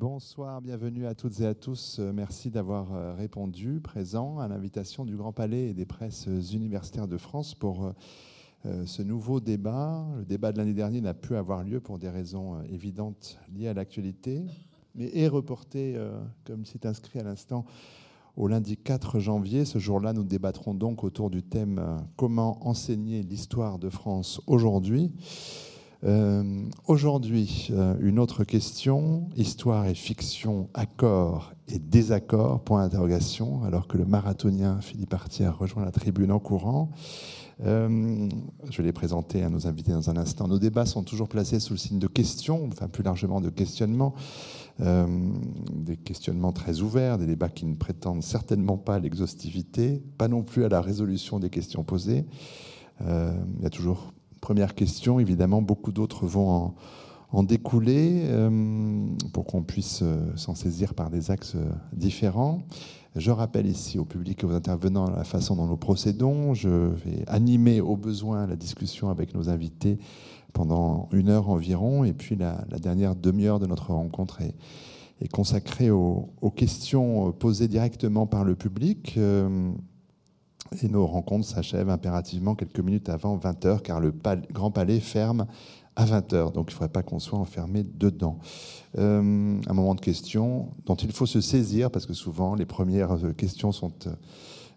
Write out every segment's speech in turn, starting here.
Bonsoir, bienvenue à toutes et à tous. Euh, merci d'avoir euh, répondu présent à l'invitation du Grand Palais et des presses universitaires de France pour euh, ce nouveau débat. Le débat de l'année dernière n'a pu avoir lieu pour des raisons évidentes liées à l'actualité, mais est reporté, comme c'est inscrit à l'instant, au lundi 4 janvier. Ce jour-là, nous débattrons donc autour du thème Comment enseigner l'histoire de France aujourd'hui euh, aujourd'hui, euh, une autre question, histoire et fiction, accord et désaccord, point d'interrogation, alors que le marathonien Philippe Artière rejoint la tribune en courant. Euh, je vais les présenter à nos invités dans un instant. Nos débats sont toujours placés sous le signe de questions, enfin plus largement de questionnements, des questionnements très ouverts, des débats qui ne prétendent certainement pas à l'exhaustivité, pas non plus à la résolution des questions posées. il y a toujours première question. Évidemment, beaucoup d'autres vont en, découler euh, pour qu'on puisse euh, s'en saisir par des axes euh, différents. Je rappelle ici au public et aux intervenants la façon dont nous procédons. Je vais animer au besoin la discussion avec nos invités pendant une heure environ. Et puis la, dernière demi-heure de notre rencontre est, consacrée aux, questions posées directement par le public. Et nos rencontres s'achèvent impérativement quelques minutes avant 20h, car le Grand Palais ferme à 20h. Donc il ne faudrait pas qu'on soit enfermé dedans. Euh, un moment de questions dont il faut se saisir, parce que souvent les premières questions sont euh,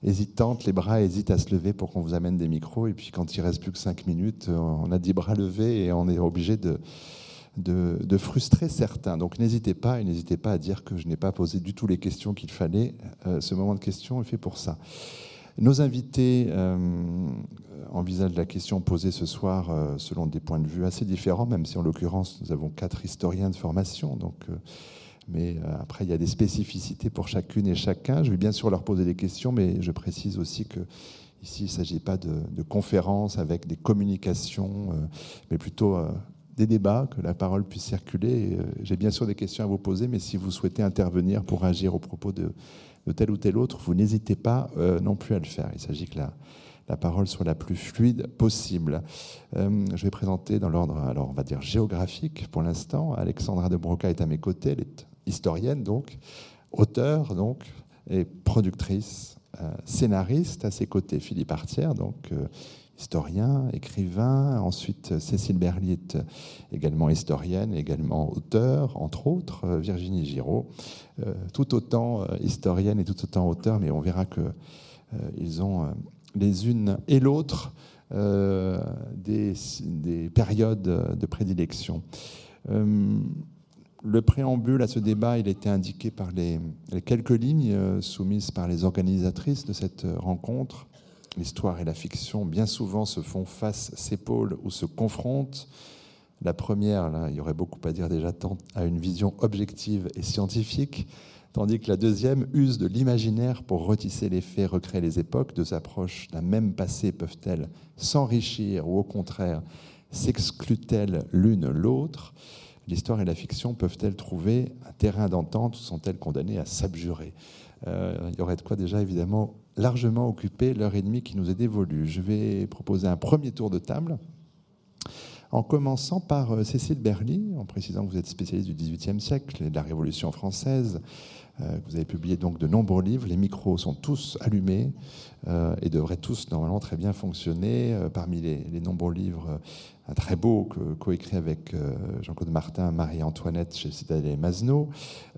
hésitantes, les bras hésitent à se lever pour qu'on vous amène des micros. Et puis quand il reste plus que 5 minutes, euh, on a 10 bras levés et on est obligé de, frustrer certains. Donc n'hésitez pas et n'hésitez pas à dire que je n'ai pas posé du tout les questions qu'il fallait. ce moment de questions est fait pour ça. Nos invités euh, envisagent la question posée ce soir euh, selon des points de vue assez différents, même si en l'occurrence nous avons quatre historiens de formation. Donc, euh, mais après, il y a des spécificités pour chacune et chacun. Je vais bien sûr leur poser des questions, mais je précise aussi que ici, il ne s'agit pas de, de, conférences avec des communications, mais plutôt des débats, que la parole puisse circuler. J'ai bien sûr des questions à vous poser, mais si vous souhaitez intervenir pour agir au propos de de tel ou tel autre, vous n'hésitez pas euh, non plus à le faire. Il s'agit que la, la, parole soit la plus fluide possible. Euh, je vais présenter dans l'ordre, alors on va dire géographique pour l'instant. Alexandra de Broca est à mes côtés, elle est historienne donc, auteure donc, et productrice, scénariste. À ses côtés, Philippe Artière, donc historien, écrivain. Ensuite, Cécile Berliet, également historienne, également auteur, entre autres. Euh, Virginie Giraud, euh, tout autant euh, historienne et tout autant auteur, mais on verra que ils ont les unes et l'autre des, périodes de prédilection. Le préambule à ce débat, il était indiqué par les quelques lignes soumises par les organisatrices de cette rencontre L'histoire et la fiction, bien souvent, se font face, s'épaulent ou se confrontent. La première, il y aurait beaucoup à dire déjà, à une vision objective et scientifique, tandis que la deuxième use de l'imaginaire pour retisser les faits, recréer les époques. Deux approches d'un même passé peuvent-elles s'enrichir ou au contraire s'excluent-elles l'une l'autre? L'histoire et la fiction peuvent-elles trouver un terrain d'entente ou sont-elles condamnées à s'abjurer euh, Il y aurait de quoi déjà évidemment largement occupé l'heure et demie qui nous est dévolue. Je vais proposer un premier tour de table en commençant par euh, Cécile Berly, en précisant que vous êtes spécialiste du XVIIIe siècle et de la Révolution française. Euh, vous avez publié donc de nombreux livres. Les micros sont tous allumés et devraient tous normalement très bien fonctionner. Parmi les, nombreux livres, très beau coécrit avec Jean-Claude Martin, Marie-Antoinette chez Citadel et Masneau,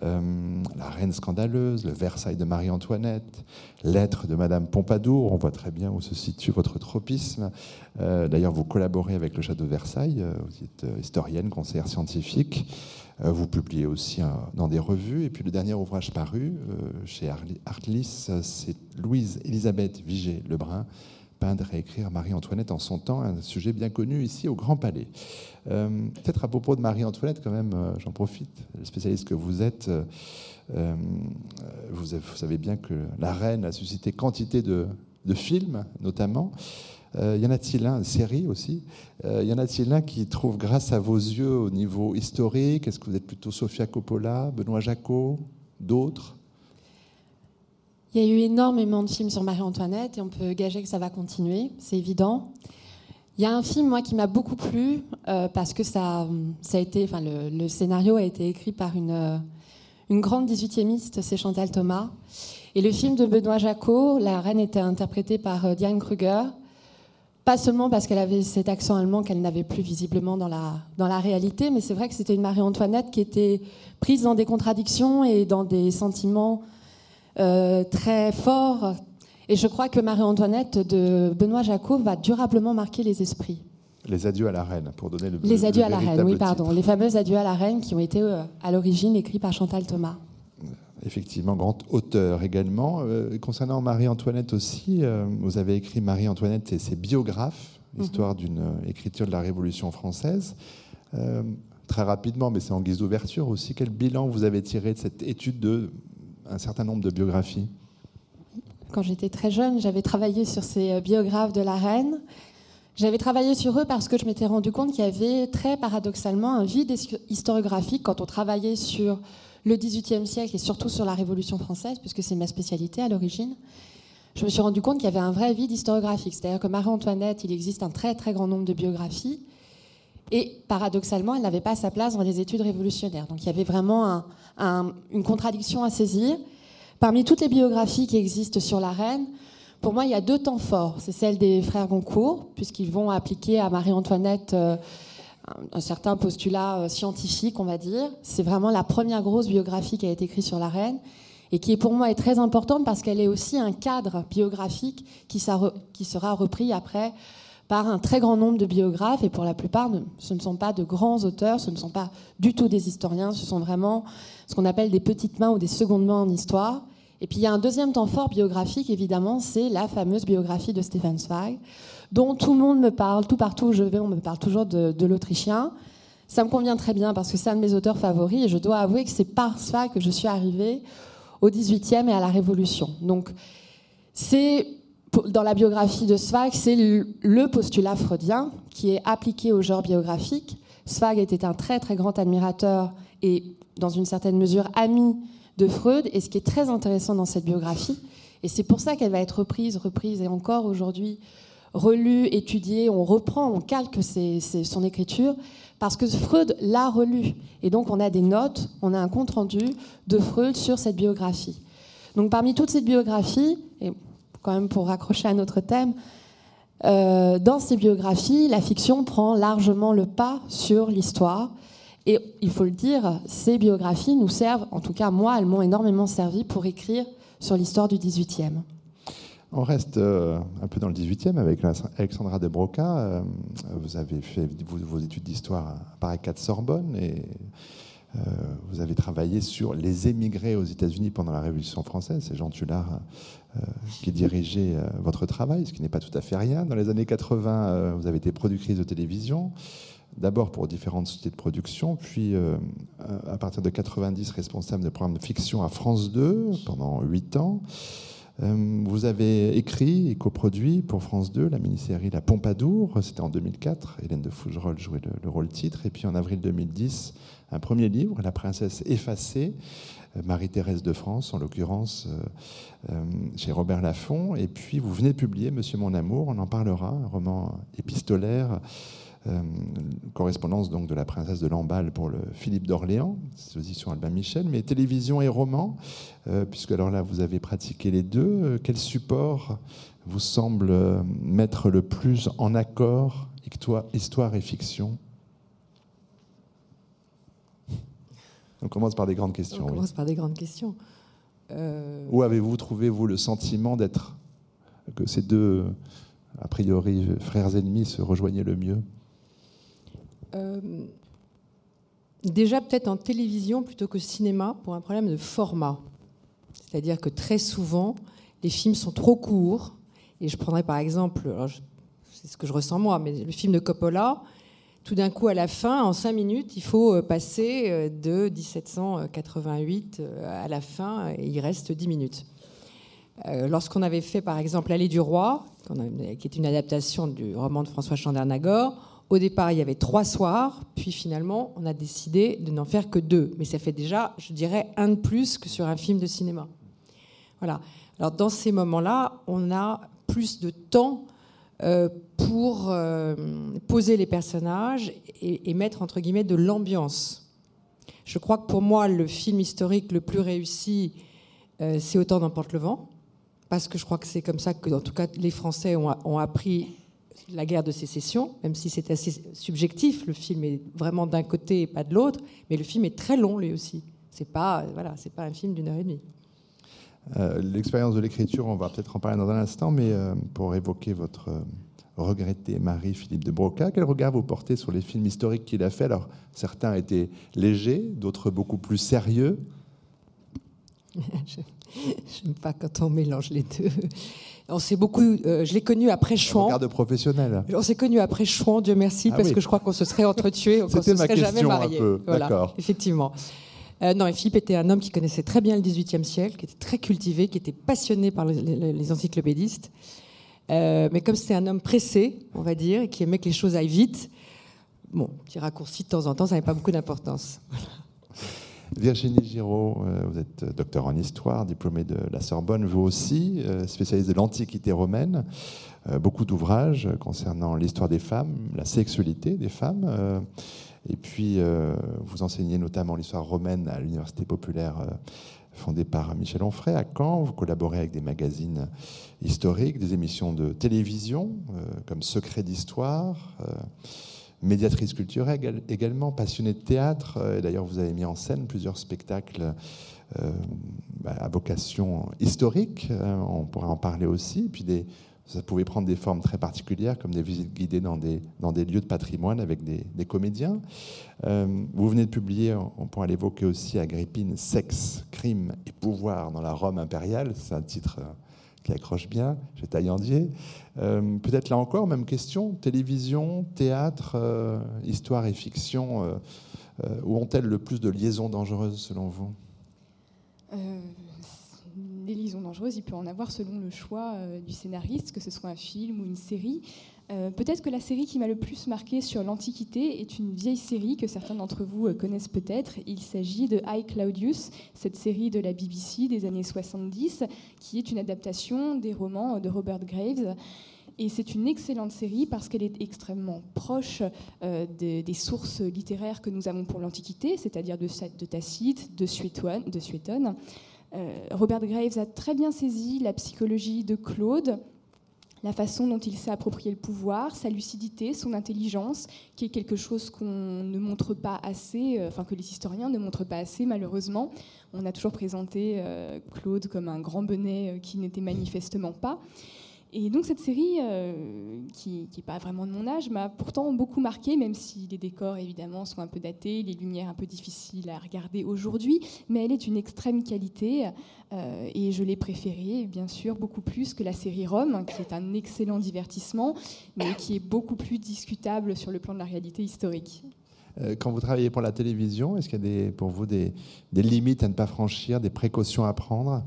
La Reine scandaleuse, Le Versailles de Marie-Antoinette, Lettres de Madame Pompadour. On voit très bien où se situe votre tropisme. D'ailleurs, vous collaborez avec le Château de Versailles. Vous êtes historienne, conseillère scientifique. Euh, vous publiez aussi dans des revues. Et puis le dernier ouvrage paru euh, chez Artlis, c'est Louise Elisabeth Vigée-Lebrun, peindre et écrire Marie-Antoinette en son temps, un sujet bien connu ici au Grand Palais. Euh, peut-être à propos de Marie-Antoinette, quand même, j'en profite, le spécialiste que vous êtes, vous, savez bien que la reine a suscité quantité de, films, notamment. Euh, y en a-t-il un, série aussi, euh, y en a-t-il un qui trouve grâce à vos yeux au niveau historique? Est-ce que vous êtes plutôt Sofia Coppola, Benoît Jacot, d'autres? Il y a eu énormément de films sur Marie-Antoinette et on peut gager que ça va continuer, c'est évident. Il y a un film, moi, qui m'a beaucoup plu, euh, parce que ça, ça a été, enfin, le, scénario a été écrit par une, euh, une grande 18e c'est Chantal Thomas. Et le film de Benoît Jacot, la reine était interprétée par euh, Diane Kruger, pas seulement parce qu'elle avait cet accent allemand qu'elle n'avait plus visiblement dans la, dans la réalité, mais c'est vrai que c'était une Marie-Antoinette qui était prise dans des contradictions et dans des sentiments très forts, et je crois que Marie-Antoinette de Benoît Jacot va durablement marquer les esprits. Les adieux à la reine, pour donner le Les adieux à la reine, oui, pardon. Les fameux adieux à la reine qui ont été euh, à l'origine écrits par Chantal Thomas. Effectivement, grand auteur également. Euh, concernant Marie-Antoinette aussi, euh, vous avez écrit Marie-Antoinette et ses biographes, mhm. histoire d'une écriture de la Révolution française. très rapidement, mais c'est en guise d'ouverture aussi, quel bilan vous avez tiré de cette étude de un certain nombre de biographies quand j'étais très jeune, j'avais travaillé sur ces euh, biographes de la reine. J'avais travaillé sur eux parce que je m'étais rendu compte qu'il y avait très paradoxalement un vide historiographique quand on travaillait sur le XVIIIe siècle et surtout sur la Révolution française, puisque c'est ma spécialité à l'origine. Je me suis rendu compte qu'il y avait un vrai vide historiographique. C'est-à-dire que Marie-Antoinette, il existe un très très grand nombre de biographies. Et paradoxalement, elle n'avait pas sa place dans les études révolutionnaires. Donc il y avait vraiment une contradiction à saisir. Parmi toutes les biographies qui existent sur la reine, pour moi, il y a deux temps forts. C'est celle des frères Goncourt, puisqu'ils vont appliquer à Marie-Antoinette euh, un certain postulat euh, scientifique, on va dire. C'est vraiment la première grosse biographie qui a été écrite sur la reine et qui, pour moi, est très importante parce qu'elle est aussi un cadre biographique qui sera repris après par un très grand nombre de biographes, et pour la plupart, ce ne sont pas de grands auteurs, ce ne sont pas du tout des historiens, ce sont vraiment ce qu'on appelle des petites mains ou des secondes mains en histoire. Et puis il y a un deuxième temps fort biographique, évidemment, c'est la fameuse biographie de Stefan Zweig, dont tout le monde me parle, tout partout où je vais, on me parle toujours de, l'Autrichien. Ça me convient très bien parce que c'est un de mes auteurs favoris et je dois avouer que c'est par Zweig que je suis arrivée au XVIIIe et à la Révolution. Donc c'est dans la biographie de Zweig, c'est le postulat freudien qui est appliqué au genre biographique. Zweig était un très très grand admirateur et dans une certaine mesure ami de Freud. Et ce qui est très intéressant dans cette biographie, et c'est pour ça qu'elle va être reprise, reprise et encore aujourd'hui relue, étudiée, on reprend, on calque son écriture, parce que Freud l'a relue. Et donc on a des notes, on a un compte-rendu de Freud sur cette biographie. Donc parmi toutes ces biographies, et quand même pour raccrocher à notre thème, euh, dans ces biographies, la fiction prend largement le pas sur l'histoire. Et il faut le dire, ces biographies nous servent, en tout cas moi, elles m'ont énormément servi pour écrire sur l'histoire du XVIIIe. On reste euh, un peu dans le XVIIIe avec Alexandra de Broca. Euh, vous avez fait vos, études d'histoire à Paris 4 Sorbonne et vous avez travaillé sur les émigrés aux États-Unis pendant la Révolution française. C'est Jean Tullard qui dirigeait votre travail, ce qui n'est pas tout à fait rien. Dans les années 80, vous avez été productrice de télévision d'abord pour différentes sociétés de production, puis euh, à partir de 90 responsable de programme de fiction à France 2 pendant 8 ans. Euh, vous avez écrit et coproduit pour France 2 la mini-série La Pompadour, c'était en 2004, Hélène de Fougerolles jouait le, rôle titre, et puis en avril 2010, un premier livre, La princesse effacée, euh, Marie-Thérèse de France, en l'occurrence chez Robert Laffont, et puis vous venez de publier Monsieur mon amour, on en parlera, un roman épistolaire euh, correspondance donc de la princesse de Lamballe pour le Philippe d'Orléans, c'est aussi sur Albin Michel, mais télévision et roman, euh, puisque alors là vous avez pratiqué les deux. Euh, quel support vous semble mettre le plus en accord histoire et fiction On commence par des grandes questions. On commence par des grandes questions. Où avez-vous trouvé, vous, le sentiment d'être, que ces deux, a priori, frères ennemis se rejoignaient le mieux? Euh, déjà peut-être en télévision plutôt que cinéma pour un problème de format. C'est-à-dire que très souvent, les films sont trop courts. Et je prendrais par exemple, c'est ce que je ressens moi, mais le film de Coppola, tout d'un coup, à la fin, en cinq minutes, il faut euh, passer euh, de 1788 à la fin, et il reste dix minutes. Lorsqu'on avait fait, par exemple, L'Allée du Roi, qui est une adaptation du roman de François Chandernagor, au départ, il y avait trois soirs, puis finalement, on a décidé de n'en faire que deux. Mais ça fait déjà, je dirais, un de plus que sur un film de cinéma. Voilà. Alors, dans ces moments-là, on a plus de temps euh, pour euh, poser les personnages et, et, mettre entre guillemets de l'ambiance. Je crois que pour moi, le film historique le plus réussi, euh, c'est Autant d'emporte le vent, parce que je crois que c'est comme ça que, en tout cas, les Français ont, ont appris la guerre de sécession, même si c'est assez subjectif. Le film est vraiment d'un côté et pas de l'autre, mais le film est très long lui aussi. C'est pas, voilà, c'est pas un film d'une heure et demie. Euh, L'expérience de l'écriture, on va peut-être en parler dans un instant, mais euh, pour évoquer votre euh, regretté Marie-Philippe de Broca, quel regard vous portez sur les films historiques qu'il a fait Alors, certains étaient légers, d'autres beaucoup plus sérieux. Je n'aime pas quand on mélange les deux. On s'est beaucoup. Euh, je l'ai connu après Chouan. Regard de professionnel. On s'est connu après Chouan, Dieu merci, Ah parce oui. que je crois qu'on se serait entretués, qu'on se serait jamais question mariés. Voilà, effectivement. Euh, non, Philippe était un homme qui connaissait très bien le XVIIIe siècle, qui était très cultivé, qui était passionné par les, encyclopédistes. Euh, mais comme c'était un homme pressé, on va dire, et qui aimait que les choses aillent vite, bon, petit raccourci de temps en temps, ça n'avait pas beaucoup d'importance. Virginie Giraud, euh, vous êtes docteur en histoire, diplômée de la Sorbonne, vous aussi, spécialiste de l'Antiquité romaine. Beaucoup d'ouvrages concernant l'histoire des femmes, la sexualité des femmes. Et puis, euh, vous enseignez notamment l'histoire romaine à l'Université populaire euh, fondée par Michel Onfray à Caen. Vous collaborez avec des magazines historiques, des émissions de télévision euh, comme Secret d'histoire. médiatrice culturelle égal- également, passionnée de théâtre. Et D'ailleurs, vous avez mis en scène plusieurs spectacles à vocation historique. on pourra en parler aussi. Puis des, ça pouvait prendre des formes très particulières, comme des visites guidées dans des, lieux de patrimoine avec des, comédiens. Euh, vous venez de publier, on pourra l'évoquer aussi, Agrippine, Sexe, Crime et Pouvoir dans la Rome impériale. C'est un titre euh, qui accroche bien chez Taillandier. Euh, Peut-être là encore, même question, télévision, théâtre, euh, histoire et fiction, où ont-elles le plus de liaisons dangereuses selon vous? Les liaisons dangereuses, il peut en avoir selon le choix euh, du scénariste, que ce soit un film ou une série. Euh, peut-être que la série qui m'a le plus marqué sur l'Antiquité est une vieille série que certains d'entre vous euh, connaissent peut-être. Il s'agit de High Claudius, cette série de la BBC des années 70, qui est une adaptation des romans de Robert Graves. Et c'est une excellente série parce qu'elle est extrêmement proche des, sources littéraires que nous avons pour l'Antiquité, c'est-à-dire de Tacite, de Suétone. De Suétone. Euh, Robert Graves a très bien saisi la psychologie de Claude, la façon dont il s'est approprié le pouvoir, sa lucidité, son intelligence, qui est quelque chose qu'on ne montre pas assez, euh, que les historiens ne montrent pas assez malheureusement. On a toujours présenté euh, Claude comme un grand bonnet qui n'était manifestement pas. Et donc cette série, euh, qui n'est pas vraiment de mon âge, m'a pourtant beaucoup marqué, même si les décors évidemment sont un peu datés, les lumières un peu difficiles à regarder aujourd'hui, mais elle est d'une extrême qualité euh, et je l'ai préférée bien sûr beaucoup plus que la série Rome, qui est un excellent divertissement, mais qui est beaucoup plus discutable sur le plan de la réalité historique. Euh, Quand vous travaillez pour la télévision, est-ce qu'il y a pour vous des limites à ne pas franchir, des précautions à prendre?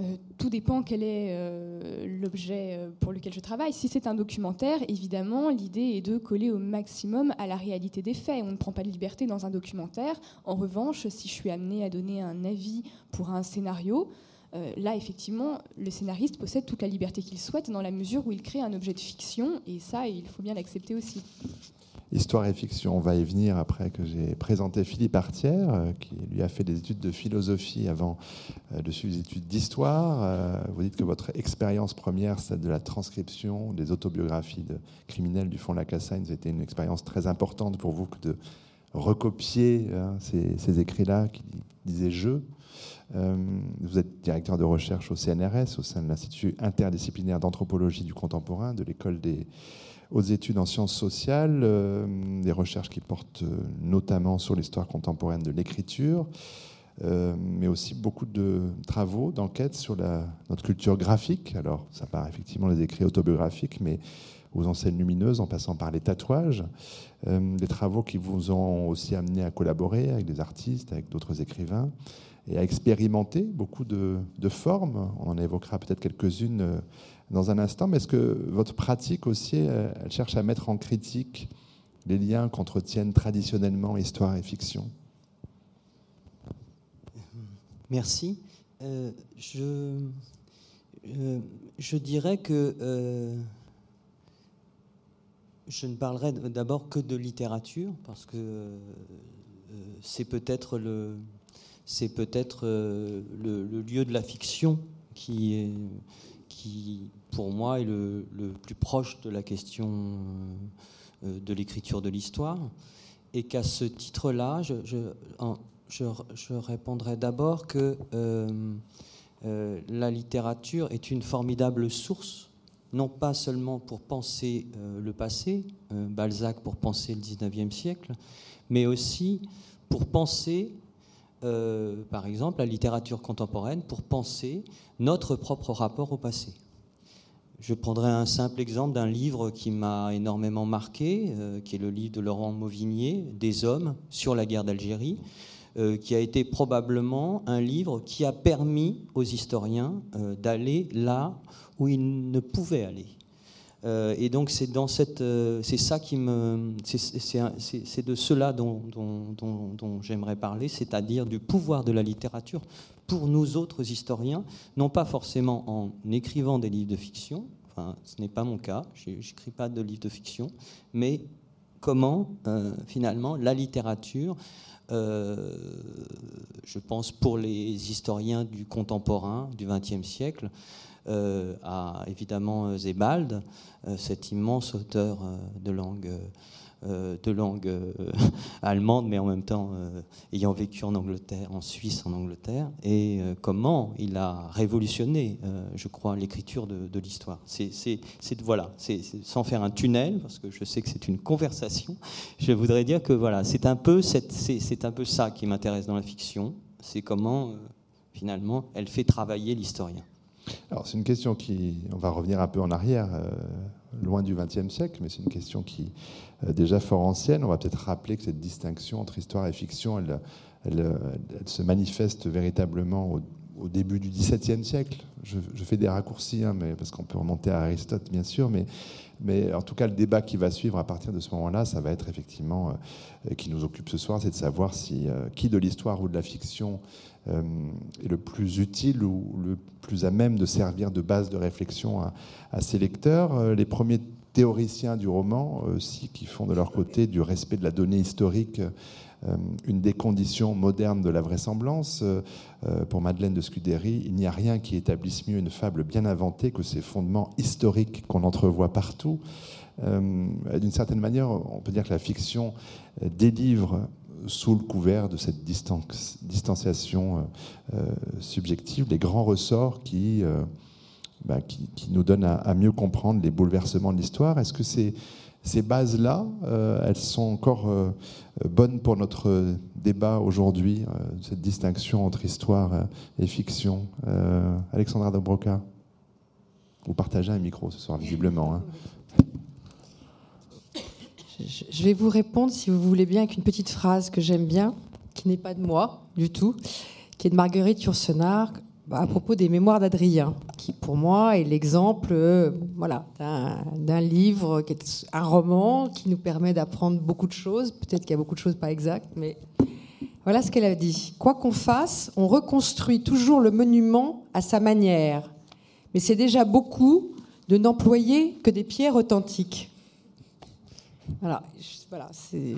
Euh, tout dépend quel est euh, l'objet euh, pour lequel je travaille. Si c'est un documentaire, évidemment, l'idée est de coller au maximum à la réalité des faits. On ne prend pas de liberté dans un documentaire. En revanche, si je suis amenée à donner un avis pour un scénario, là, effectivement, le scénariste possède toute la liberté qu'il souhaite dans la mesure où il crée un objet de fiction, et ça, il faut bien l'accepter aussi. Histoire et fiction, on va y venir après que j'ai présenté Philippe Artière, euh, qui lui a fait des études de philosophie avant euh, de suivre des études d'histoire. Euh, Vous dites que votre expérience première, celle de la transcription des autobiographies de criminels du fond de la Cassagne, c'était une expérience très importante pour vous que de recopier hein, ces, écrits-là qui disaient je. Vous êtes directeur de recherche au CNRS, au sein de l'Institut interdisciplinaire d'anthropologie du contemporain, de l'école des aux études en sciences sociales, euh, des recherches qui portent euh, notamment sur l'histoire contemporaine de l'écriture, euh, mais aussi beaucoup de travaux, d'enquêtes sur notre culture graphique. Alors, ça part effectivement des écrits autobiographiques, mais aux enseignes lumineuses, en passant par les tatouages. Des travaux qui vous ont aussi amené à collaborer avec des artistes, avec d'autres écrivains, et à expérimenter beaucoup de, formes. On en évoquera peut-être quelques-unes dans un instant, mais est-ce que votre pratique aussi, euh, elle cherche à mettre en critique les liens qu'entretiennent traditionnellement histoire et fiction? Merci. Euh, je, euh, je dirais que je ne parlerai d'abord que de littérature, parce que c'est peut-être le, c'est peut-être le, lieu de la fiction qui, est, qui pour moi, est le, plus proche de la question de l'écriture de l'histoire. Et qu'à ce titre-là, je, répondrai d'abord que euh, la littérature est une formidable source, non pas seulement pour penser euh, le passé, euh, Balzac pour penser le 19e siècle, mais aussi pour penser, par exemple, la littérature contemporaine, pour penser notre propre rapport au passé. Je prendrai un simple exemple d'un livre qui m'a énormément marqué, qui est le livre de Laurent Mauvignier, Des hommes sur la guerre d'Algérie, euh, qui a été probablement un livre qui a permis aux historiens euh, d'aller là où ils ne pouvaient aller. Euh, et donc c'est dans cette, c'est ça qui me, c'est de cela dont, dont, j'aimerais parler, c'est-à-dire du pouvoir de la littérature pour nous autres historiens, non pas forcément en écrivant des livres de fiction, enfin ce n'est pas mon cas, je n'écris pas de livres de fiction, mais comment finalement la littérature euh, je pense pour les historiens du contemporain du XXe siècle, euh, à évidemment Zebald, euh, cet immense auteur de langue euh, de langue euh, allemande, mais en même temps euh, ayant vécu en Angleterre, en Suisse, en Angleterre, et comment il a révolutionné, je crois, l'écriture de, l'histoire. C'est voilà, c'est sans faire un tunnel, parce que je sais que c'est une conversation. Je voudrais dire que voilà, c'est un peu ça qui m'intéresse dans la fiction. C'est comment finalement elle fait travailler l'historien. Alors c'est une question qui, on va revenir un peu en arrière, loin du XXe siècle, mais c'est une question qui euh, déjà fort ancienne. On va peut-être rappeler que cette distinction entre histoire et fiction, elle, se manifeste véritablement au, début du XVIIe siècle. Je, fais des raccourcis, hein, parce qu'on peut remonter à Aristote, bien sûr, mais, mais en tout cas, le débat qui va suivre à partir de ce moment-là, ça va être effectivement, euh, qui nous occupe ce soir, c'est de savoir si euh, qui de l'histoire ou de la fiction est le plus utile ou le plus à même de servir de base de réflexion à, ses lecteurs. les premiers théoriciens du roman aussi qui font de leur côté du respect de la donnée historique euh, une des conditions modernes de la vraisemblance. Euh, pour Madeleine de Scudéry, il n'y a rien qui établisse mieux une fable bien inventée que ces fondements historiques qu'on entrevoit partout. Euh, d'une certaine manière, on peut dire que la fiction délivre sous le couvert de cette distanciation subjective les grands ressorts qui bah, qui, nous donne à, mieux comprendre les bouleversements de l'histoire. Est-ce que ces, bases-là, euh, elles sont encore euh, bonnes pour notre débat aujourd'hui, euh, cette distinction entre histoire et fiction Alexandra Dobroca, vous partagez un micro ce soir, visiblement. Hein. Je vais vous répondre, si vous voulez bien, avec une petite phrase que j'aime bien, qui n'est pas de moi du tout, qui est de Marguerite Yourcenar, à propos des mémoires d'Adrien, qui pour moi est l'exemple euh, voilà, d'un livre, qui est un roman qui nous permet d'apprendre beaucoup de choses. Peut-être qu'il y a beaucoup de choses pas exactes, mais voilà ce qu'elle a dit. Quoi qu'on fasse, on reconstruit toujours le monument à sa manière. Mais c'est déjà beaucoup de n'employer que des pierres authentiques. Voilà, voilà c'est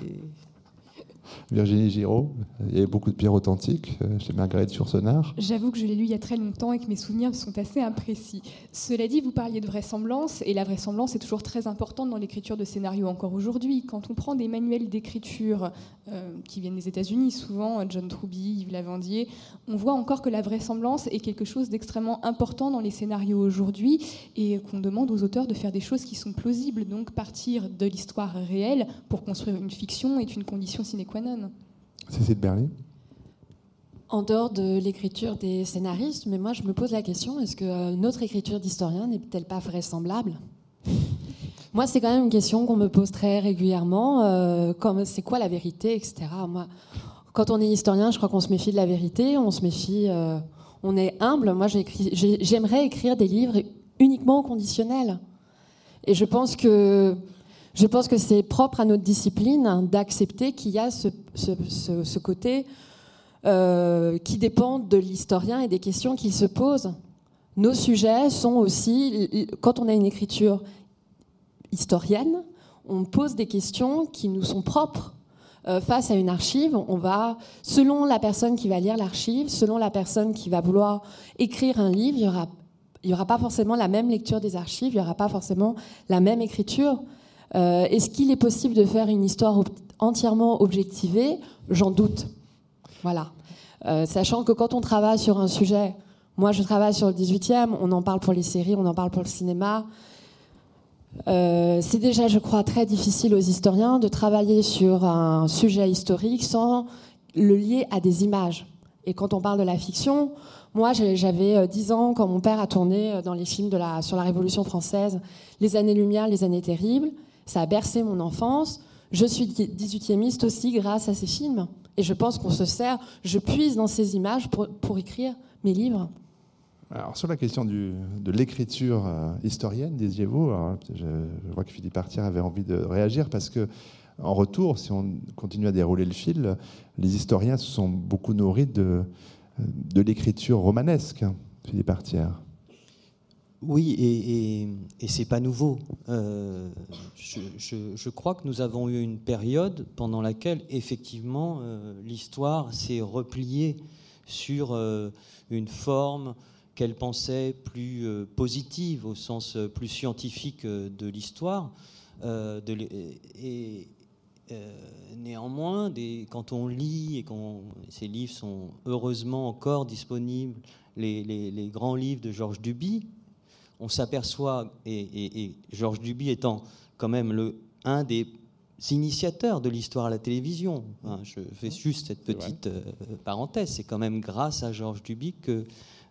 Virginie Giraud, il y avait beaucoup de pierres authentiques euh, chez Marguerite Yourcenar. J'avoue que je l'ai lu il y a très longtemps et que mes souvenirs sont assez imprécis. Cela dit, vous parliez de vraisemblance, et la vraisemblance est toujours très importante dans l'écriture de scénarios encore aujourd'hui. Quand on prend des manuels d'écriture euh, qui viennent des États-Unis, souvent John Truby, Yves Lavandier, on voit encore que la vraisemblance est quelque chose d'extrêmement important dans les scénarios aujourd'hui et qu'on demande aux auteurs de faire des choses qui sont plausibles. Donc partir de l'histoire réelle pour construire une fiction est une condition sine qua c'est de Berlin en dehors de l'écriture des scénaristes, mais moi je me pose la question est-ce que euh, notre écriture d'historien n'est-elle pas vraisemblable? Moi, c'est quand même une question qu'on me pose très régulièrement. Euh, c'est quoi la vérité, etc. Moi, quand on est historien, je crois qu'on se méfie de la vérité, on se méfie, euh, on est humble. Moi, j'aimerais écrire des livres uniquement au conditionnel. Et je pense que je pense que c'est propre à notre discipline d'accepter qu'il y a ce, côté euh, qui dépend de l'historien et des questions qu'il se pose. Nos sujets sont aussi, quand on a une écriture historienne, on pose des questions qui nous sont propres euh, face à une archive, on va, selon la personne qui va lire l'archive, selon la personne qui va vouloir écrire un livre, il y aura, il y aura pas forcément la même lecture des archives, il n'y aura pas forcément la même écriture. Euh, est-ce qu'il est possible de faire une histoire entièrement objectivée? J'en doute. Voilà. Euh, sachant que quand on travaille sur un sujet, moi je travaille sur le 18e, on en parle pour les séries, on en parle pour le cinéma, euh, c'est déjà, je crois, très difficile aux historiens de travailler sur un sujet historique sans le lier à des images. Et quand on parle de la fiction, moi, j'avais 10 euh, ans quand mon père a tourné dans les films sur la Révolution française, les années-lumière, les années terribles. Ça a bercé mon enfance. Je suis 18e aussi grâce à ces films. Et je pense qu'on se sert, je puise dans ces images pour, pour écrire mes livres. Alors, sur la question de l'écriture euh, historienne, disiez-vous, je, vois que Philippe Artier avait envie de réagir parce que, en retour, si on continue à dérouler le fil, les historiens se sont beaucoup nourris de, de l'écriture romanesque, Philippe Artier. Oui, et, et, et c'est pas nouveau. Euh, je, crois que nous avons eu une période pendant laquelle, effectivement, euh, l'histoire s'est repliée sur euh, une forme, qu'elle pensait plus positive au sens plus scientifique de l'histoire. et néanmoins, quand on lit et quand ces livres sont heureusement encore disponibles, les, les, les grands livres de Georges Duby, on s'aperçoit, et, et, Georges Duby étant quand même le, un des initiateurs de l'histoire à la télévision. Hein, je fais juste cette petite parenthèse. C'est quand même grâce à Georges Duby que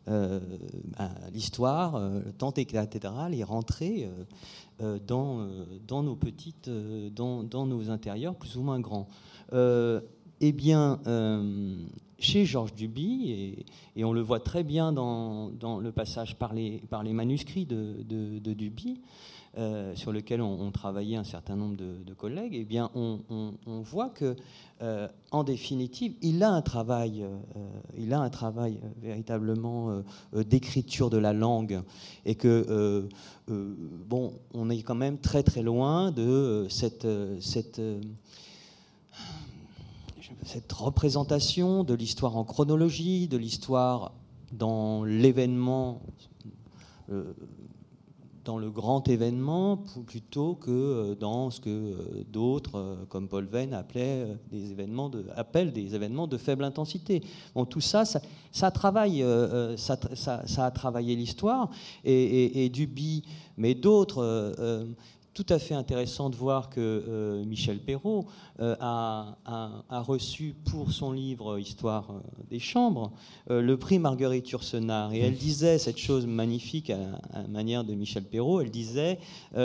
euh, l'histoire, euh, tant et cathédrale est rentrée euh, dans, dans nos petites, dans, dans, nos intérieurs plus ou moins grands. eh bien, chez Georges Duby, et, et, on le voit très bien dans, le passage par les, manuscrits de, Duby, euh, sur lequel on, on, travaillait un certain nombre de, collègues, eh bien, on, voit que, euh, en définitive, il a un travail, euh, il a un travail véritablement d'écriture de la langue, et que bon, on est quand même très très loin de cette cette représentation de l'histoire en chronologie, de l'histoire dans l'événement euh, dans le grand événement plutôt que euh, dans ce que euh, d'autres, comme Paul Venn, appelaient des événements de, appellent des événements de faible intensité. Bon, tout ça, ça, travaille, ça, a travaillé l'histoire, et, Duby, mais d'autres. Tout à fait intéressant de voir que euh, Michel Perrault euh, a, reçu pour son livre Histoire des chambres euh, le prix Marguerite Yourcenar. Et elle disait cette chose magnifique à, à manière de Michel Perrault. Elle disait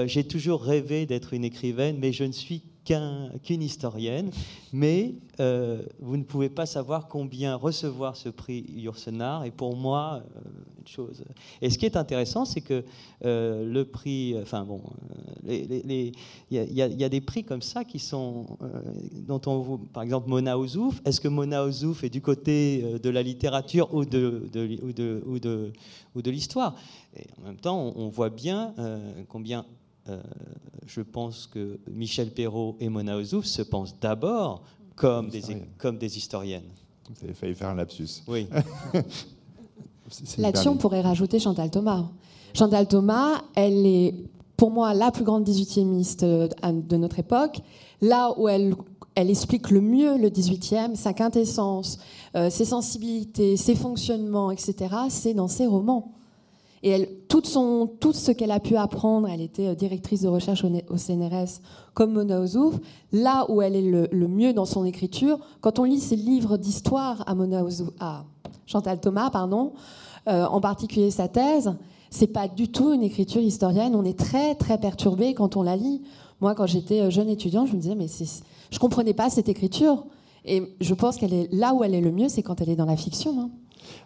J'ai toujours rêvé d'être une écrivaine, mais je ne suis qu'une qu historienne, mais euh, vous ne pouvez pas savoir combien recevoir ce prix Yourcenar est pour moi euh, une chose. Et ce qui est intéressant, c'est que euh, le prix, enfin bon, il y, a des prix comme ça qui sont, dont on par exemple Mona Ouzouf. Est-ce que Mona Ouzouf est du côté de la littérature ou de, ou de, ou de, ou de l'histoire? Et en même temps, on, voit bien combien euh, je pense que Michel Perrault et Mona Ozouf se pensent d'abord comme des, comme des historiennes. Vous avez failli faire un lapsus. Oui. Là-dessus, on pourrait rajouter Chantal Thomas. Chantal Thomas, elle est pour moi la plus grande 18e de notre époque. Là où elle, elle explique le mieux le 18e, sa quintessence, euh, ses sensibilités, ses fonctionnements, etc., c'est dans ses romans. Et tout, ce qu'elle a pu apprendre, elle était euh, directrice de recherche au, CNRS comme Mona Ozouf, là où elle est le, mieux dans son écriture, quand on lit ses livres d'histoire à Chantal Thomas, pardon, euh, en particulier sa thèse, c'est pas du tout une écriture historienne. On est très très perturbé quand on la lit. Moi, quand j'étais euh, jeune étudiante, je me disais mais je comprenais pas cette écriture. Et je pense qu'elle est là où elle est le mieux, c'est quand elle est dans la fiction. Hein.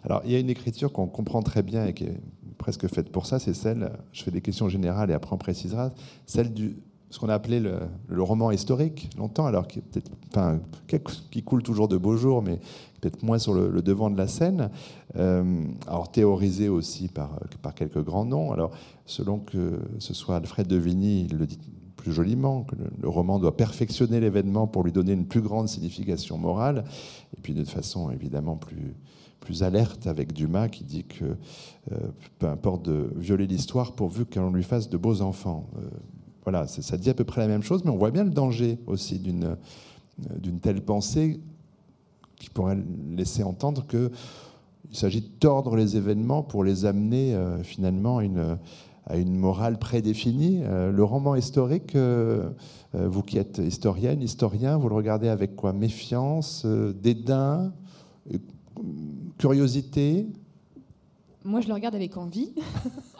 Alors, il y a une écriture qu'on comprend très bien et qui est presque faite pour ça, c'est celle, je fais des questions générales et après on précisera, celle du ce qu'on a appelé le, le, roman historique longtemps, alors qui, coule toujours de beaux jours, mais peut-être moins sur le, le, devant de la scène. Euh, alors théorisé aussi par, par quelques grands noms. Alors selon que ce soit Alfred de Vigny, il le dit plus joliment, que le, roman doit perfectionner l'événement pour lui donner une plus grande signification morale, et puis de façon évidemment plus, plus alerte avec Dumas qui dit que euh, peu importe de violer l'histoire pourvu qu'on lui fasse de beaux enfants. Euh, voilà, ça dit à peu près la même chose, mais on voit bien le danger aussi d'une euh, d'une telle pensée qui pourrait laisser entendre qu'il s'agit de tordre les événements pour les amener finalement à une morale prédéfinie. le roman historique, vous qui êtes historienne, historien, vous le regardez avec quoi? Méfiance, dédain curiosité Moi, je le regarde avec envie,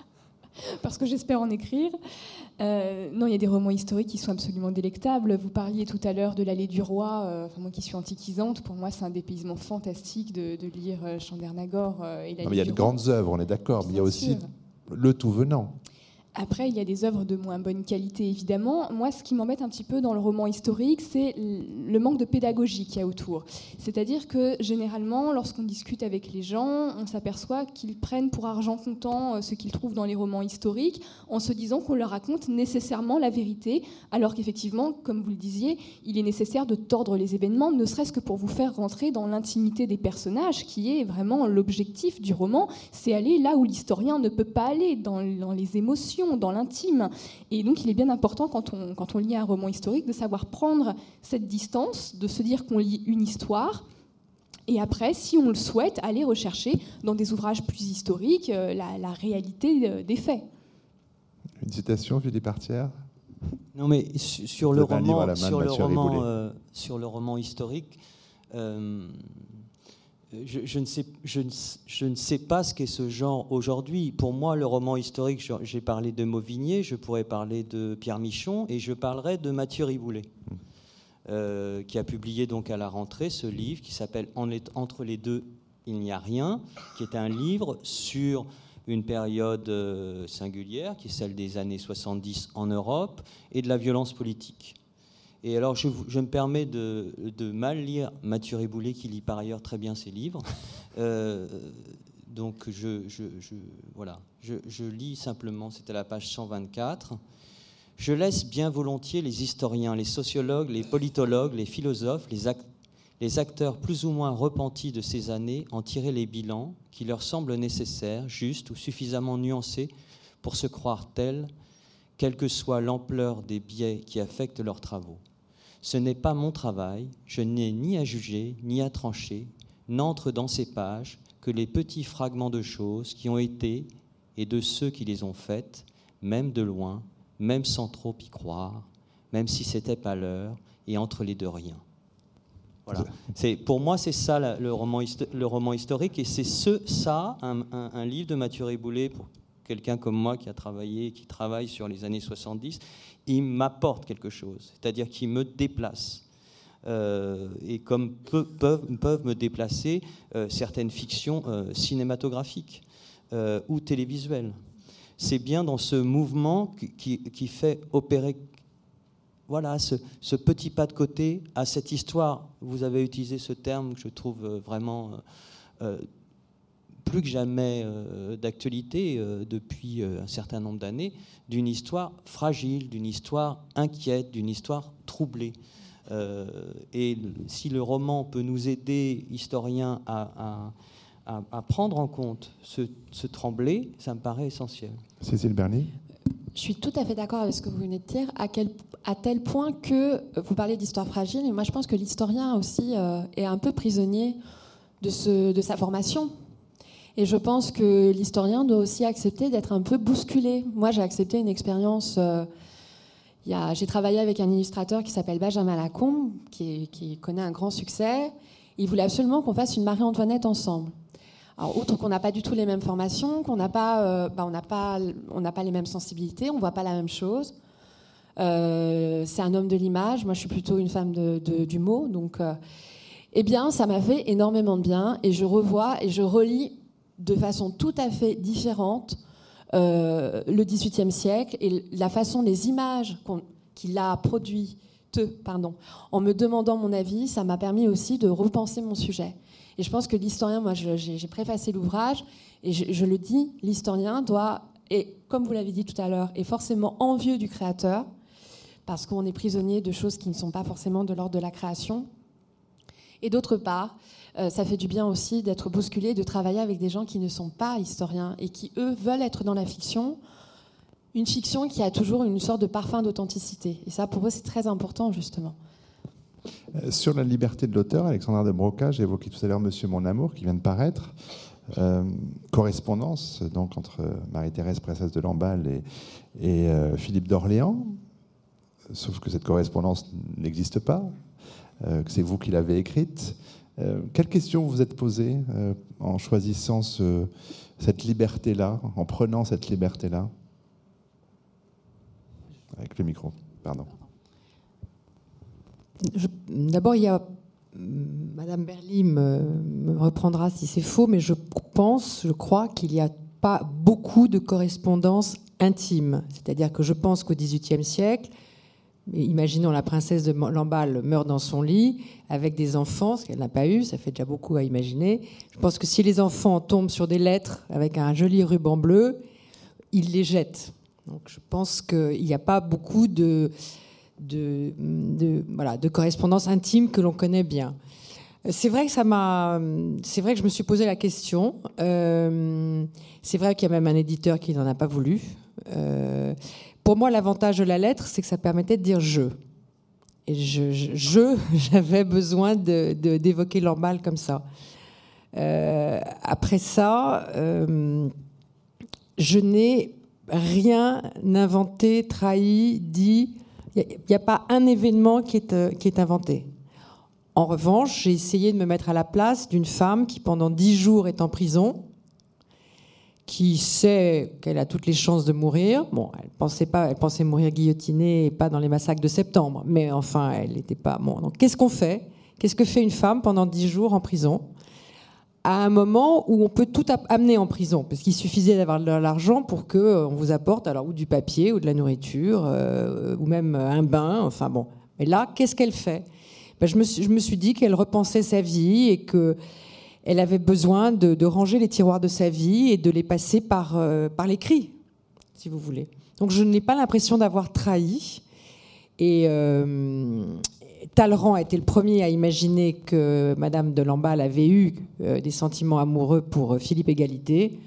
parce que j'espère en écrire. Euh, non, il y a des romans historiques qui sont absolument délectables. Vous parliez tout à l'heure de l'allée du roi. Euh, moi qui suis antiquisante, pour moi, c'est un dépaysement fantastique de, lire euh, Chandernagor et Il y a de grandes œuvres, on est d'accord, mais il y a aussi le tout venant. Après, il y a des œuvres de moins bonne qualité, évidemment. Moi, ce qui m'embête un petit peu dans le roman historique, c'est le manque de pédagogie qu'il y a autour. C'est-à-dire que généralement, lorsqu'on discute avec les gens, on s'aperçoit qu'ils prennent pour argent comptant euh, ce qu'ils trouvent dans les romans historiques, en se disant qu'on leur raconte nécessairement la vérité, alors qu'effectivement, comme vous le disiez, il est nécessaire de tordre les événements, ne serait-ce que pour vous faire rentrer dans l'intimité des personnages, qui est vraiment l'objectif du roman. C'est aller là où l'historien ne peut pas aller, dans, dans les émotions dans l'intime. Et donc, il est bien important, quand on, quand on lit un roman historique, de savoir prendre cette distance, de se dire qu'on lit une histoire. Et après, si on le souhaite, aller rechercher dans des ouvrages plus historiques euh, la, réalité euh, des faits. Une citation, Philippe Artière? Non, mais sur le, roman, sur, le roman, euh, sur le roman historique, je, ne sais, pas ce qu'est ce genre aujourd'hui. Pour moi, le roman historique, j'ai parlé de Mauvigné, je pourrais parler de Pierre Michon et je parlerai de Mathieu Riboulet, euh, qui a publié donc à la rentrée ce livre qui s'appelle Entre les deux, il n'y a rien, qui est un livre sur une période euh, singulière, qui est celle des années 70 en Europe, et de la violence politique. Et alors, je, me permets de, mal lire Mathieu Riboulet, qui lit par ailleurs très bien ses livres. Euh, donc, je, voilà, je, lis simplement, c'est à la page 124. Je laisse bien volontiers les historiens, les sociologues, les politologues, les philosophes, les acteurs plus ou moins repentis de ces années en tirer les bilans qui leur semblent nécessaires, justes ou suffisamment nuancés pour se croire tels, quelle que soit l'ampleur des biais qui affectent leurs travaux. Ce n'est pas mon travail, je n'ai ni à juger, ni à trancher, n'entre dans ces pages que les petits fragments de choses qui ont été et de ceux qui les ont faites, même de loin, même sans trop y croire, même si c'était pas l'heure, et entre les deux rien. Voilà. C'est, pour moi, c'est ça le, roman, historique, et c'est ce, ça, un, livre de Mathieu Riboulet, pour quelqu'un comme moi qui a travaillé, qui travaille sur les années 70, m'apporte quelque chose, c'est-à-dire qu'il me déplace. Euh, et comme peuvent, me déplacer euh, certaines fictions euh, cinématographiques ou télévisuelles. C'est bien dans ce mouvement qui, qui fait opérer voilà, ce, ce, petit pas de côté à cette histoire. Vous avez utilisé ce terme que je trouve vraiment plus que jamais euh, d'actualité euh, depuis euh, un certain nombre d'années, d'une histoire fragile, d'une histoire inquiète, d'une histoire troublée. et si le roman peut nous aider, historiens, à, à, prendre en compte ce, ce, tremblé, ça me paraît essentiel. Cécile Bernier je suis tout à fait d'accord avec ce que vous venez de dire, à, quel, à tel point que vous parlez d'histoire fragile, et moi je pense que l'historien aussi est un peu prisonnier de, ce, de sa formation. Et je pense que l'historien doit aussi accepter d'être un peu bousculé. Moi, j'ai accepté une expérience. Euh, j'ai travaillé avec un illustrateur qui s'appelle Benjamin Lacombe, qui, connaît un grand succès. Il voulait absolument qu'on fasse une Marie-Antoinette ensemble. Alors, outre qu'on n'a pas du tout les mêmes formations, qu'on n'a pas, euh, bah, pas, pas les mêmes sensibilités, on voit pas la même chose. Euh, c'est un homme de l'image. Moi, je suis plutôt une femme du mot, donc. eh bien, ça m'a fait énormément de bien et je revois et je relis de façon tout à fait différente euh, le XVIIIe siècle et la façon, les images qu'il a produites, pardon, en me demandant mon avis, ça m'a permis aussi de repenser mon sujet. Et je pense que l'historien, moi j'ai préfacé l'ouvrage, et je, le dis, l'historien doit, et comme vous l'avez dit tout à l'heure, est forcément envieux du créateur, parce qu'on est prisonnier de choses qui ne sont pas forcément de l'ordre de la création. Et d'autre part, euh, ça fait du bien aussi d'être bousculé, de travailler avec des gens qui ne sont pas historiens et qui, eux, veulent être dans la fiction, une fiction qui a toujours une sorte de parfum d'authenticité. Et ça, pour eux, c'est très important, justement. Euh, sur la liberté de l'auteur, Alexandre de Broca, j'ai évoqué tout à l'heure Monsieur Mon Amour qui vient de paraître. Euh, correspondance donc entre Marie-Thérèse, princesse de Lamballe, et, Philippe d'Orléans, sauf que cette correspondance n'existe pas, que c'est vous qui l'avez écrite. Euh, quelle question vous êtes posée euh, en choisissant cette liberté-là, en prenant cette liberté-là? Avec le micro, pardon. D'abord, il y a. Madame Berly me, reprendra si c'est faux, mais je pense, je crois qu'il n'y a pas beaucoup de correspondance intime. C'est-à-dire que je pense qu'au XVIIIe siècle, imaginons la princesse de Lamballe meurt dans son lit avec des enfants, ce qu'elle n'a pas eu, ça fait déjà beaucoup à imaginer. Je pense que si les enfants tombent sur des lettres avec un joli ruban bleu, ils les jettent. Donc je pense qu'il n'y a pas beaucoup de, de, voilà, de correspondance intime que l'on connaît bien. C'est vrai que ça m'a, c'est vrai que je me suis posé la question. Euh, c'est vrai qu'il y a même un éditeur qui n'en a pas voulu. Euh, pour moi, l'avantage de la lettre, c'est que ça permettait de dire je. Et je, j'avais besoin d'évoquer de, comme ça. Euh, après ça, euh, je n'ai rien inventé, trahi, dit. Il n'y a, pas un événement qui qui est inventé. En revanche, j'ai essayé de me mettre à la place d'une femme qui, pendant dix jours, est en prison qui sait qu'elle a toutes les chances de mourir. Bon, elle pensait pas, elle pensait mourir guillotinée et pas dans les massacres de septembre, mais enfin, elle n'était pas. Bon, donc qu'est-ce qu'on fait? Qu'est-ce que fait une femme pendant dix jours en prison? À un moment où on peut tout amener en prison, parce qu'il suffisait d'avoir de l'argent pour que euh, vous apporte alors ou du papier ou de la nourriture euh, ou même un bain. Enfin bon, mais là, qu'est-ce qu'elle fait? Ben, je, me suis, je me suis dit qu'elle repensait sa vie et que elle avait besoin de, ranger les tiroirs de sa vie et de les passer par, euh, par l'écrit, si vous voulez. Donc je n'ai pas l'impression d'avoir trahi. Et euh, Talleyrand a été le premier à imaginer que Madame de Lamballe avait eu euh, des sentiments amoureux pour Philippe Égalité.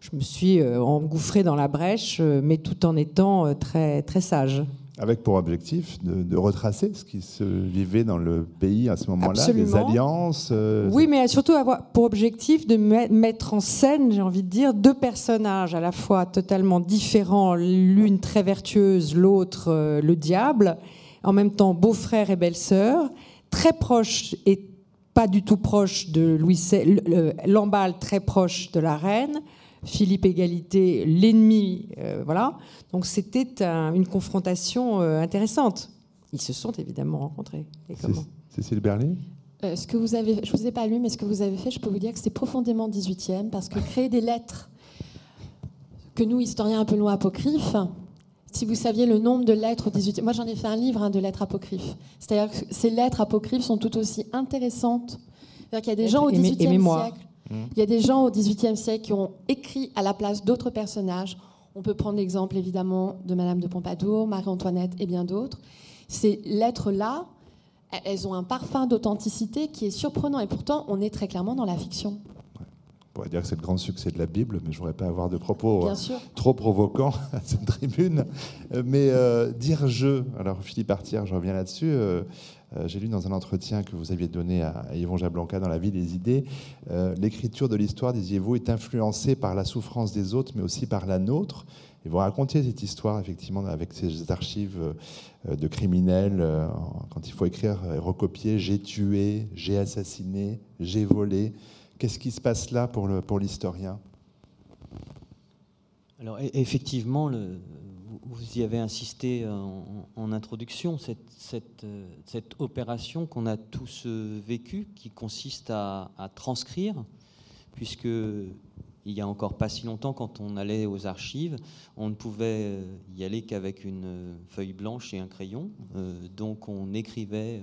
Je me suis engouffrée dans la brèche, mais tout en étant très, très sage. Avec pour objectif de, retracer ce qui se vivait dans le pays à ce moment-là, des alliances. Euh, oui, mais surtout avoir pour objectif de mettre en scène, j'ai envie de dire, deux personnages à la fois totalement différents, l'une très vertueuse, l'autre euh, le diable, en même temps beau-frère et belle-sœur, très proches et pas du tout proches de Louis Lamballe, très proche de la reine Philippe Égalité, l'ennemi, euh, voilà. Donc c'était une confrontation euh, intéressante. Ils se sont évidemment rencontrés. Et comment Cécile Berlin? Euh, ce que vous avez, je ne vous ai pas lu, mais ce que vous avez fait, je peux vous dire que c'est profondément 18e, parce que créer des lettres que nous, historiens un peu loin apocryphes, si vous saviez le nombre de lettres au 18e, moi j'en ai fait un livre hein, de lettres apocryphes. C'est-à-dire que ces lettres apocryphes sont tout aussi intéressantes. C'est-à-dire qu'il y a des gens au 18e siècle il y a des gens au XVIIIe siècle qui ont écrit à la place d'autres personnages. On peut prendre l'exemple évidemment de Madame de Pompadour, Marie-Antoinette et bien d'autres. Ces lettres-là, elles ont un parfum d'authenticité qui est surprenant et pourtant on est très clairement dans la fiction. On pourrait dire que c'est le grand succès de la Bible, mais je ne voudrais pas avoir de propos euh, trop provoquants à cette tribune. Euh, mais euh, dire je, alors Philippe Artière, je reviens là-dessus. Euh, j'ai lu dans un entretien que vous aviez donné à Yvon Jablanca dans La vie des idées, euh, l'écriture de l'histoire, disiez-vous, est influencée par la souffrance des autres, mais aussi par la nôtre. Et vous racontiez cette histoire, effectivement, avec ces archives de criminels, quand il faut écrire et recopier j'ai tué, j'ai assassiné, j'ai volé. Qu'est-ce qui se passe là pour l'historien? Alors, e-, effectivement, vous y avez insisté en, introduction, cette, cette, opération qu'on a tous euh, vécue, qui consiste à, transcrire, puisque il y a encore pas si longtemps, quand on allait aux archives, on ne pouvait euh, y aller qu'avec une euh, feuille blanche et un crayon. donc on écrivait,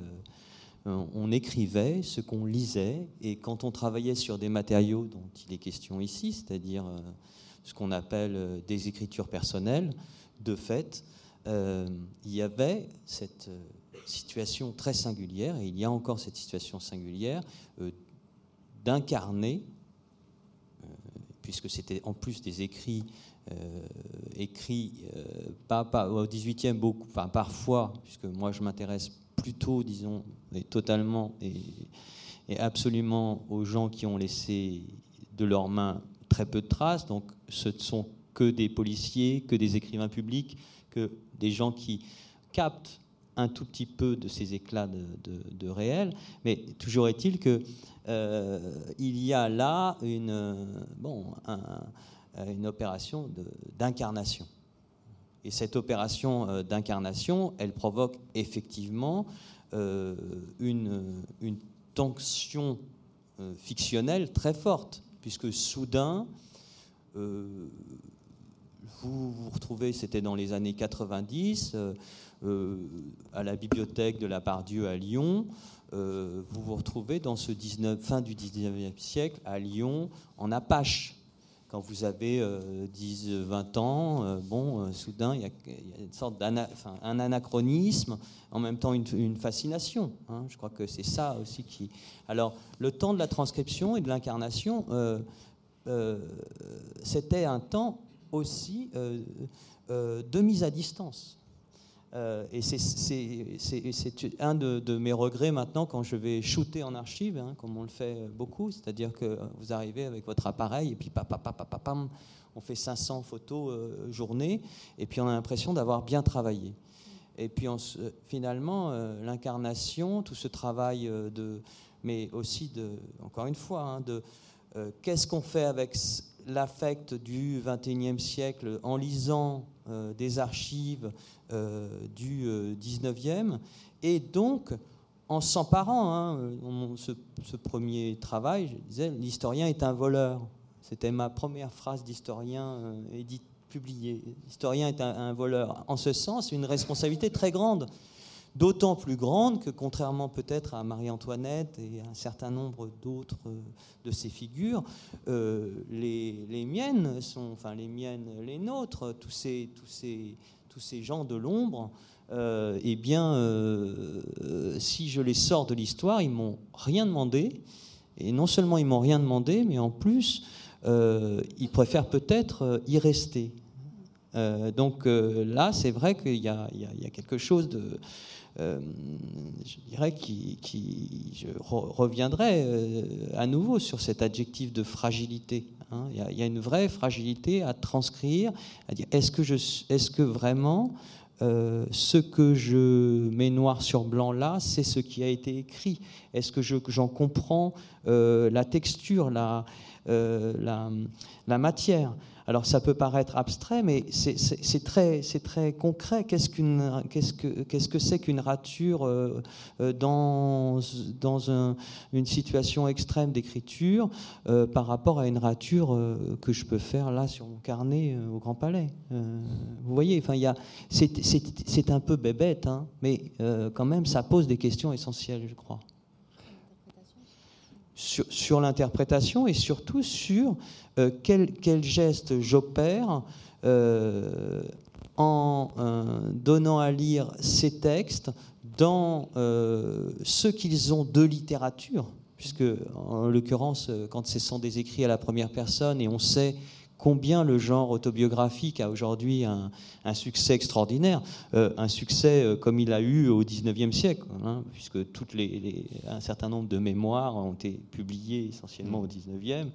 on écrivait ce qu'on lisait, et quand on travaillait sur des matériaux dont il est question ici, c'est-à-dire ce qu'on appelle des écritures personnelles, de fait, il y avait cette situation très singulière, et il y a encore cette situation singulière, d'incarner, puisque c'était en plus des écrits écrits pas, au 18e beaucoup, parfois, puisque moi je m'intéresse plutôt, disons, et totalement et, absolument aux gens qui ont laissé de leurs mains très peu de traces. Donc, ce ne sont que des policiers, que des écrivains publics, que des gens qui captent un tout petit peu de ces éclats de, réel. Mais toujours est-il que euh, il y a là une, bon, une opération d'incarnation. Et cette opération euh, d'incarnation, elle provoque effectivement euh, une, tension euh, fictionnelle très forte, puisque soudain, vous vous retrouvez, c'était dans les années 90, à la bibliothèque de la Pardieu à Lyon, vous vous retrouvez dans ce 19, fin du 19e siècle à Lyon, en Apache quand vous avez 10, euh, 20 ans, euh, bon, euh, soudain, il y, a, une sorte d'un anachronisme, en même temps une, fascination. Hein. Je crois que c'est ça aussi qui. Alors, le temps de la transcription et de l'incarnation, c'était un temps aussi de mise à distance. Euh, et c'est un de, mes regrets maintenant quand je vais shooter en archive, hein, comme on le fait beaucoup, c'est-à-dire que vous arrivez avec votre appareil et puis pam, on fait 500 photos euh, journée et puis on a l'impression d'avoir bien travaillé. Et puis finalement, euh, l'incarnation, tout ce travail de, mais aussi de, encore une fois, hein, de qu'est-ce qu'on fait avec l'affect du 21e siècle en lisant des archives euh, du 19e. Euh, et donc, en s'emparant, hein, ce, premier travail, je disais, l'historien est un voleur. C'était ma première phrase d'historien euh, publiée. L'historien est un, voleur. En ce sens, une responsabilité très grande d'autant plus grande que, contrairement peut-être à Marie-Antoinette et à un certain nombre d'autres de ces figures, les, les, miennes sont, enfin les miennes, les nôtres, tous ces, tous ces, tous ces gens de l'ombre, euh, eh bien, euh, si je les sors de l'histoire, ils m'ont rien demandé. Et non seulement ils m'ont rien demandé, mais en plus, euh, ils préfèrent peut-être y rester. donc là, c'est vrai qu'il y, a quelque chose de, je dirais, qui, qui je reviendrai à nouveau sur cet adjectif de fragilité. Hein. Il y, a une vraie fragilité à transcrire, à dire est-ce que, vraiment euh, ce que je mets noir sur blanc là, c'est ce qui a été écrit? Est-ce que j'en comprends euh, la texture, euh, la matière? Alors ça peut paraître abstrait, mais c'est très, concret. Qu'est-ce qu'est-ce que c'est qu'une rature euh, euh, dans, une situation extrême d'écriture euh, par rapport à une rature que je peux faire là sur mon carnet au Grand Palais Vous voyez, c'est un peu bébête, hein, mais quand même ça pose des questions essentielles, je crois sur, l'interprétation et surtout sur euh, quel, geste j'opère euh, en euh, donnant à lire ces textes dans ce qu'ils ont de littérature, puisque en l'occurrence, quand ce sont des écrits à la première personne et on sait combien le genre autobiographique a aujourd'hui un, succès extraordinaire, euh, un succès euh, comme il a eu au XIXe siècle, hein, puisque toutes un certain nombre de mémoires ont été publiées essentiellement au XIXe.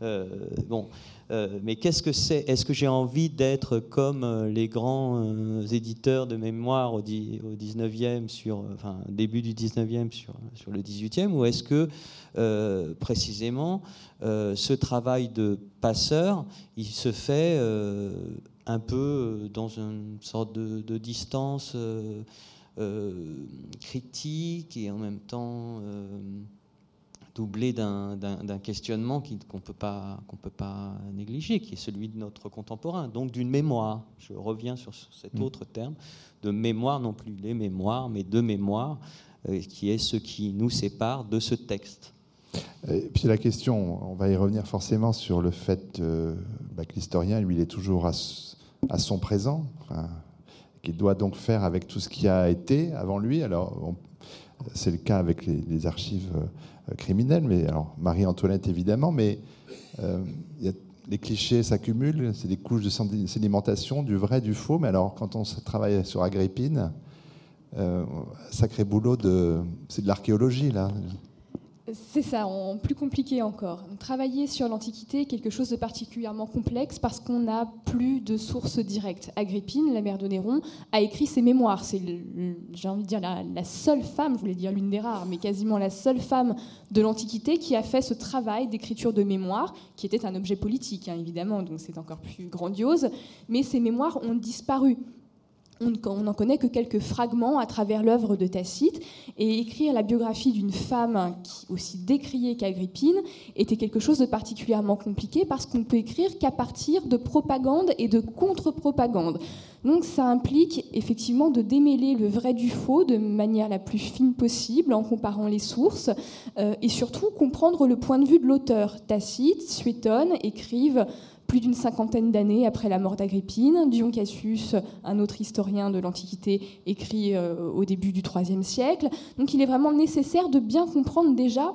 Euh, bon, euh, mais qu'est-ce que c'est? Est-ce que j'ai envie d'être comme les grands éditeurs de mémoire au, 19e, sur, enfin, début du 19e sur, sur le 18e, ou est-ce que précisément ce travail de passeur, il se fait euh, un peu euh, dans une sorte de, distance euh, critique et en même temps doublé d'un questionnement qu'on ne peut pas négliger, qui est celui de notre contemporain, donc d'une mémoire. Je reviens sur cet mm. autre terme de mémoire, non plus les mémoires, mais de mémoire, qui est ce qui nous sépare de ce texte. Et puis la question, on va y revenir forcément sur le fait bah, que l'historien, lui, il est toujours à, son présent, qu'il doit donc faire avec tout ce qui a été avant lui. Alors, c'est le cas avec les, archives euh, criminelles, mais alors Marie-Antoinette évidemment, mais euh, les clichés s'accumulent, c'est des couches de sédimentation, du vrai, du faux. Mais alors, quand on travaille sur Agrippine, euh, sacré boulot de, c'est de l'archéologie là. C'est ça, en plus compliqué encore. Travailler sur l'Antiquité est quelque chose de particulièrement complexe parce qu'on n'a plus de sources directes. Agrippine, la mère de Néron, a écrit ses mémoires. C'est, j'ai envie de dire, la, seule femme, je voulais dire l'une des rares, mais quasiment la seule femme de l'Antiquité qui a fait ce travail d'écriture de mémoire, qui était un objet politique, hein, évidemment, donc c'est encore plus grandiose. Mais ces mémoires ont disparu on n'en connaît que quelques fragments à travers l'œuvre de Tacite, et écrire la biographie d'une femme qui, aussi décriée qu'Agrippine était quelque chose de particulièrement compliqué parce qu'on peut écrire qu'à partir de propagande et de contre-propagande. Donc ça implique effectivement de démêler le vrai du faux de manière la plus fine possible en comparant les sources euh, et surtout comprendre le point de vue de l'auteur. Tacite, Suétone écrivent plus d'une cinquantaine d'années après la mort d'Agrippine. Dion Cassius, un autre historien de l'Antiquité, écrit euh, au début du IIIe siècle. Donc il est vraiment nécessaire de bien comprendre déjà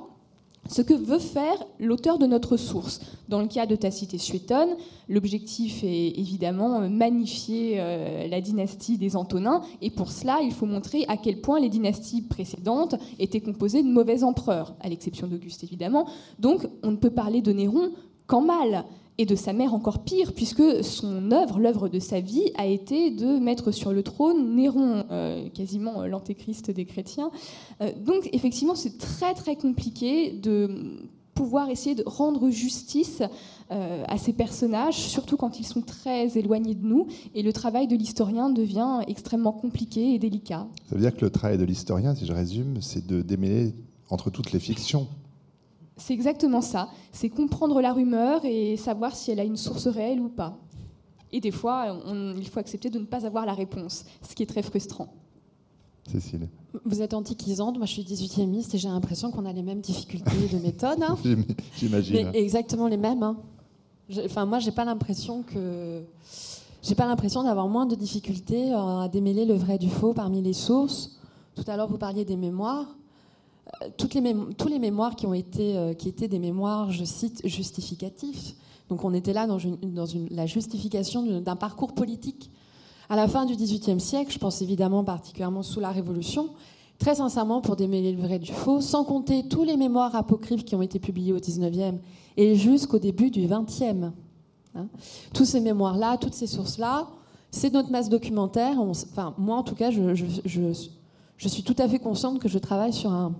ce que veut faire l'auteur de notre source. Dans le cas de Tacite et Suétone, l'objectif est évidemment magnifier euh, la dynastie des Antonins, et pour cela, il faut montrer à quel point les dynasties précédentes étaient composées de mauvais empereurs, à l'exception d'Auguste évidemment. Donc on ne peut parler de Néron qu'en mal et de sa mère encore pire, puisque son œuvre, l'œuvre de sa vie, a été de mettre sur le trône Néron, euh, quasiment euh, l'antéchrist des chrétiens. Euh, donc effectivement, c'est très très compliqué de pouvoir essayer de rendre justice à ces personnages, surtout quand ils sont très éloignés de nous, et le travail de l'historien devient extrêmement compliqué et délicat. Ça veut dire que le travail de l'historien, si je résume, c'est de démêler entre toutes les fictions c'est exactement ça. C'est comprendre la rumeur et savoir si elle a une source réelle ou pas. Et des fois, il faut accepter de ne pas avoir la réponse, ce qui est très frustrant. Cécile. Vous êtes antiquisante, moi je suis 18e et j'ai l'impression qu'on a les mêmes difficultés de méthode. Hein. J'imagine. Exactement les mêmes. Hein. Enfin, moi j'ai pas l'impression que. J'ai pas l'impression d'avoir moins de difficultés à démêler le vrai du faux parmi les sources. Tout à l'heure, vous parliez des mémoires toutes les tous les mémoires qui ont été euh, qui étaient des mémoires, je cite, justificatifs. Donc on était là dans, dans la justification d'un parcours politique. À la fin du XVIIIe siècle, je pense évidemment particulièrement sous la Révolution, très sincèrement pour démêler le vrai du faux, sans compter tous les mémoires apocryphes qui ont été publiés au XIXe et jusqu'au début du XXe. Hein. Tous ces mémoires-là, toutes ces sources-là, c'est notre masse documentaire. enfin, moi, en tout cas, je, je suis tout à fait consciente que je travaille sur un,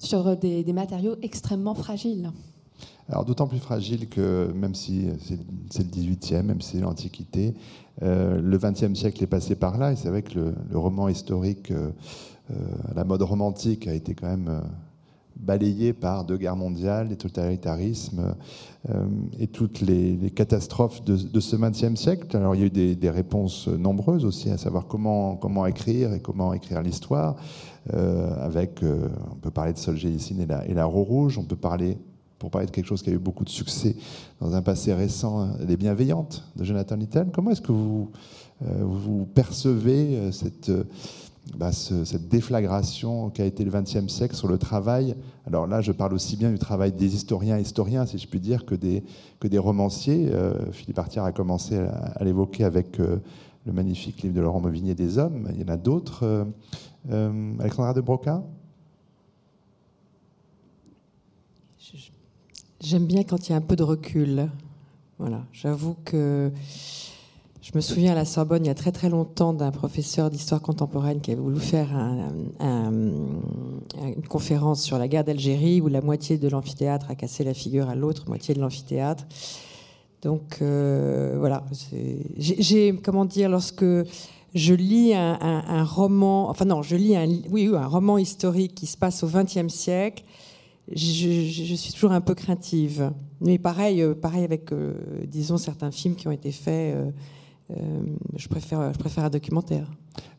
sur des, matériaux extrêmement fragiles. Alors d'autant plus fragile que même si c'est le 18e, même si c'est l'Antiquité, euh, le 20e siècle est passé par là, et c'est vrai que le, roman historique euh, euh, la mode romantique a été quand même balayé par deux guerres mondiales, les totalitarismes et toutes les, catastrophes de, ce 20e siècle. Alors il y a eu des, réponses nombreuses aussi, à savoir comment écrire et comment écrire l'histoire. Euh, avec, euh, on peut parler de Solzhenitsyn et et la Roue Rouge, on peut parler, pour parler de quelque chose qui a eu beaucoup de succès dans un passé récent, Les Bienveillantes de Jonathan Little. Comment est-ce que vous, euh, percevez cette, bah, cette déflagration qu'a été le XXe siècle sur le travail? Alors là, je parle aussi bien du travail des historiens historiens, si je puis dire, que des, romanciers. Philippe Artière a commencé à, l'évoquer avec le magnifique livre de Laurent Mauvigné des Hommes. Il y en a d'autres. Euh, Alexandra de Broca? J'aime bien quand il y a un peu de recul. Voilà, j'avoue que je me souviens à la Sorbonne il y a très très longtemps d'un professeur d'histoire contemporaine qui avait voulu faire une conférence sur la guerre d'Algérie où la moitié de l'amphithéâtre a cassé la figure à l'autre moitié de l'amphithéâtre. Donc euh, voilà, j'ai comment dire lorsque je lis un, roman, enfin non, je lis un, oui, un roman historique qui se passe au XXe siècle. Je, suis toujours un peu craintive. Mais pareil, euh, pareil avec, euh, disons, certains films qui ont été faits je, préfère, je préfère un documentaire.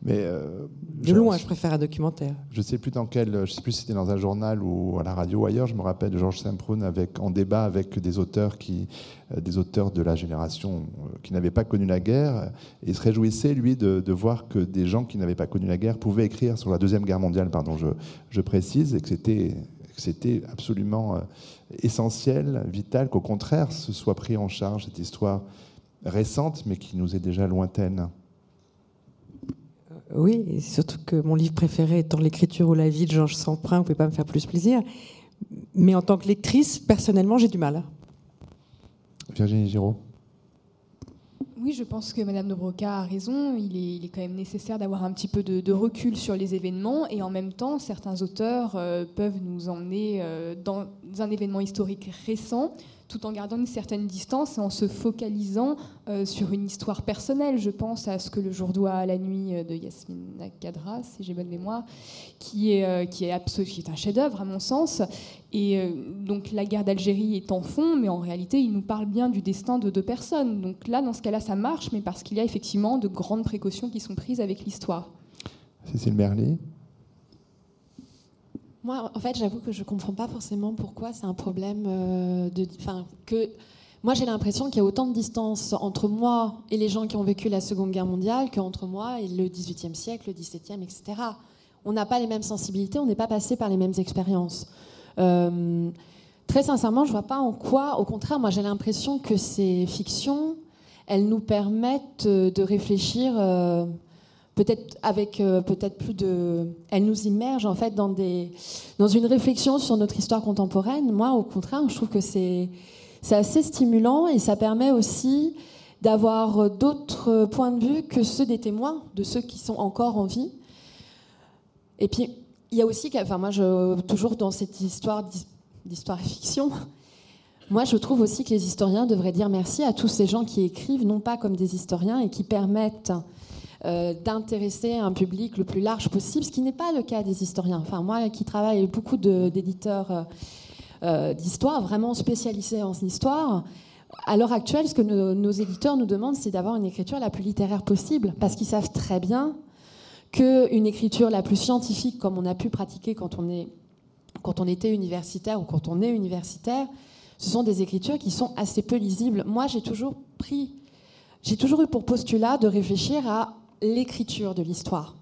Mais euh, de loin, je préfère un documentaire. Je sais plus dans quel, je sais plus si c'était dans un journal ou à la radio ou ailleurs. Je me rappelle de Georges Saint-Proun avec en débat avec des auteurs qui, euh, des auteurs de la génération euh, qui n'avaient pas connu la guerre, et il se réjouissait lui de, voir que des gens qui n'avaient pas connu la guerre pouvaient écrire sur la deuxième guerre mondiale. Pardon, je, je précise, et que c'était c'était absolument essentiel, vital, qu'au contraire, ce soit pris en charge cette histoire récente, mais qui nous est déjà lointaine. Oui, et surtout que mon livre préféré étant L'écriture ou la vie de Georges Samprin, vous ne pouvez pas me faire plus plaisir. Mais en tant que lectrice, personnellement, j'ai du mal. Virginie Giraud oui, je pense que Madame Dobroca a raison. Il est, quand même nécessaire d'avoir un petit peu de, recul sur les événements et en même temps, certains auteurs euh, peuvent nous emmener euh, dans un événement historique récent tout en gardant une certaine distance et en se focalisant euh, sur une histoire personnelle. Je pense à ce que le jour doit à la nuit euh, de Yasmina Kadra, si j'ai bonne mémoire, qui est, euh, un chef-d'œuvre à mon sens. Et donc la guerre d'Algérie est en fond, mais en réalité, il nous parle bien du destin de deux personnes. Donc là, dans ce cas-là, ça marche, mais parce qu'il y a effectivement de grandes précautions qui sont prises avec l'histoire. Cécile Merly moi, en fait, j'avoue que je ne comprends pas forcément pourquoi c'est un problème euh, de. Enfin, que. Moi, j'ai l'impression qu'il y a autant de distance entre moi et les gens qui ont vécu la Seconde Guerre mondiale qu'entre moi et le XVIIIe siècle, le XVIIe, etc. On n'a pas les mêmes sensibilités, on n'est pas passé par les mêmes expériences. Euh, très sincèrement, je ne vois pas en quoi, au contraire, moi j'ai l'impression que ces fictions, elles nous permettent de réfléchir euh, peut-être avec euh, peut-être plus de elle nous immerge en fait dans des dans une réflexion sur notre histoire contemporaine. Moi au contraire je trouve que c'est c'est assez stimulant et ça permet aussi d'avoir d'autres points de vue que ceux des témoins de ceux qui sont encore en vie. Et puis il y a aussi enfin moi je toujours dans cette histoire d'histoire fiction moi, je trouve aussi que les historiens devraient dire merci à tous ces gens qui écrivent, non pas comme des historiens, et qui permettent euh, d'intéresser un public le plus large possible, ce qui n'est pas le cas des historiens. Enfin, moi qui travaille beaucoup d'éditeurs euh, euh, d'histoire, vraiment spécialisés en histoire, à l'heure actuelle, ce que nos, éditeurs nous demandent, c'est d'avoir une écriture la plus littéraire possible, parce qu'ils savent très bien qu'une écriture la plus scientifique, comme on a pu pratiquer quand on, est, quand on était universitaire ou quand on est universitaire, ce sont des écritures qui sont assez peu lisibles. Moi, j'ai toujours pris, j'ai toujours eu pour postulat de réfléchir à l'écriture de l'histoire.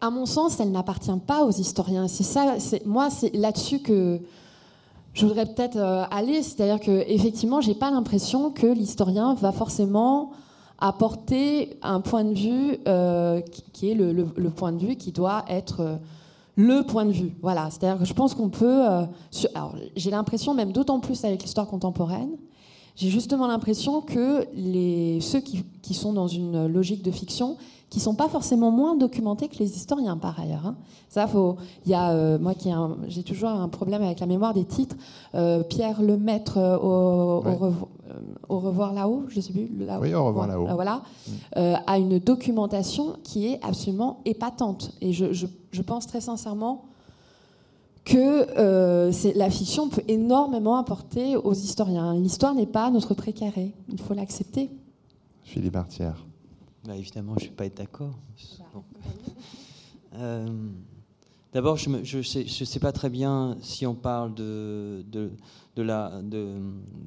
À mon sens, elle n'appartient pas aux historiens. C'est ça, moi, c'est là-dessus que je voudrais peut-être euh, aller. C'est-à-dire que, effectivement, j'ai pas l'impression que l'historien va forcément apporter un point de vue euh, qui est le, point de vue qui doit être euh, le point de vue. Voilà. C'est-à-dire que je pense qu'on peut. j'ai l'impression, même d'autant plus avec l'histoire contemporaine, j'ai justement l'impression que les, ceux qui, qui, sont dans une logique de fiction, qui sont pas forcément moins documentés que les historiens par ailleurs. Hein. Ça, faut. Il y a euh, moi qui j'ai toujours un problème avec la mémoire des titres. Euh, Pierre Lemaître euh, au, au, revoir là-haut, je sais plus. Là oui, au revoir là-haut. Voilà, mm. a une documentation qui est absolument épatante. Et je, je, je pense très sincèrement que la fiction peut énormément apporter aux historiens. L'histoire n'est pas notre précaré, il faut l'accepter. Philippe Artière. Bah, évidemment, je ne vais pas être d'accord. Euh, d'abord, je ne je sais, je sais, pas très bien si on parle de, de, de, la, de,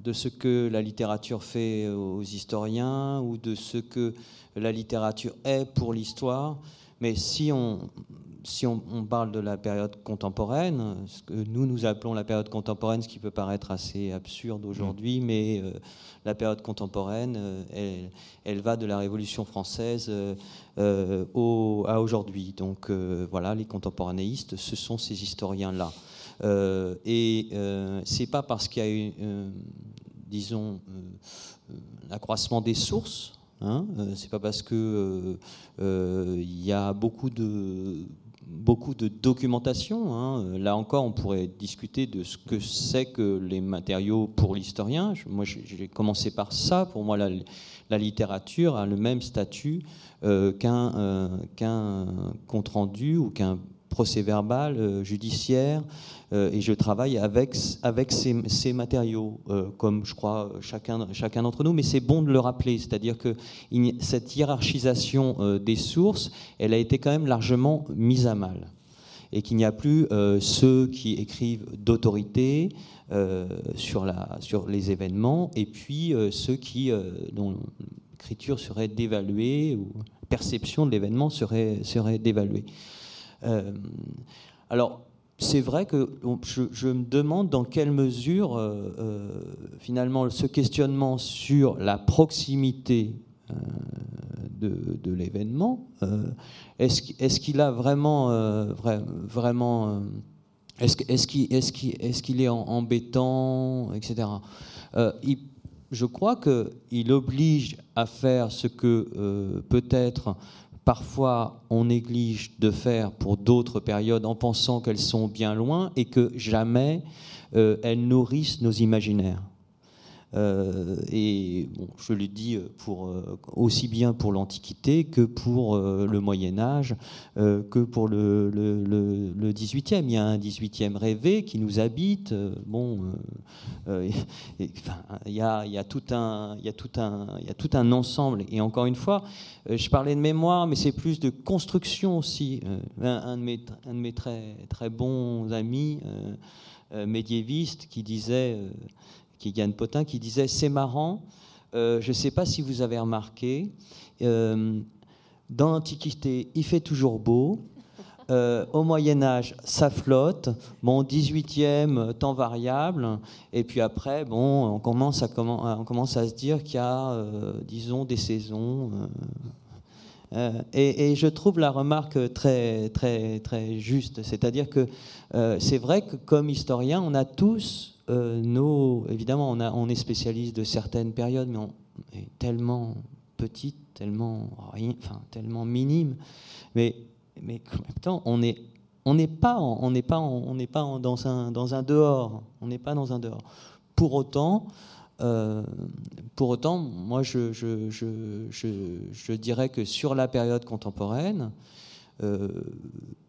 de, ce que la littérature fait aux historiens ou de ce que la littérature est pour l'histoire. Mais si on, si on, parle de la période contemporaine, ce que nous nous appelons la période contemporaine, ce qui peut paraître assez absurde aujourd'hui, mm. mais euh, la période contemporaine, euh, elle, va de la Révolution française euh, au, à aujourd'hui. Donc voilà, les contemporanéistes, ce sont ces historiens-là. et c'est pas parce qu'il y a eu, disons, l'accroissement des sources. Hein, c'est pas parce que il y a beaucoup de beaucoup de documentation. Hein. Là encore, on pourrait discuter de ce que c'est que les matériaux pour l'historien. Moi, j'ai commencé par ça. Pour moi, la, littérature a le même statut euh, qu'un euh, compte-rendu ou qu'un procès-verbal, judiciaire, et je travaille avec, avec ces, matériaux, comme je crois chacun, chacun d'entre nous, mais c'est bon de le rappeler, c'est-à-dire que cette hiérarchisation des sources, elle a été quand même largement mise à mal et qu'il n'y a plus ceux qui écrivent d'autorité, euh, sur, la, sur les événements, et puis euh, ceux qui, euh, dont l'écriture serait dévaluée, ou perception de l'événement serait, serait dévaluée. Alors, c'est vrai que je, me demande dans quelle mesure, finalement, ce questionnement sur la proximité de, l'événement, est-ce qu'il a vraiment, vraiment est-ce qu'il est, embêtant, etc. Euh, je crois qu'il oblige à faire ce que euh, peut-être parfois on néglige de faire pour d'autres périodes en pensant qu'elles sont bien loin et que jamais euh, elles nourrissent nos imaginaires. Euh, et bon, je le dis pour, euh, aussi bien pour l'Antiquité que pour euh, le Moyen Âge, que pour le, le, 18e. Il y a un 18e rêvé qui nous habite. bon, il, y a, tout un, ensemble. Et encore une fois, je parlais de mémoire, mais c'est plus de construction aussi. Un, de, mes, très, très bons amis médiévistes qui disait qui Yann Potin, qui disait C'est marrant, euh, je ne sais pas si vous avez remarqué, euh, dans l'Antiquité, il fait toujours beau. Euh, au Moyen Âge, ça flotte. Bon, 18e, temps variable. Et puis après, bon, on commence à, on commence à se dire qu'il y a, disons, des saisons. Et, je trouve la remarque très, très, très juste. C'est-à-dire que c'est vrai que comme historien, on a tous euh, nos, évidemment, on, a, on, est spécialiste de certaines périodes, mais on est tellement petite, tellement rien, enfin tellement minime, mais, mais en même temps, on est on n'est pas, on n'est pas, on n'est pas dans un dans un dehors, on n'est pas dans un dehors. Pour autant, euh, pour autant, moi, je, je, je, je, dirais que sur la période contemporaine,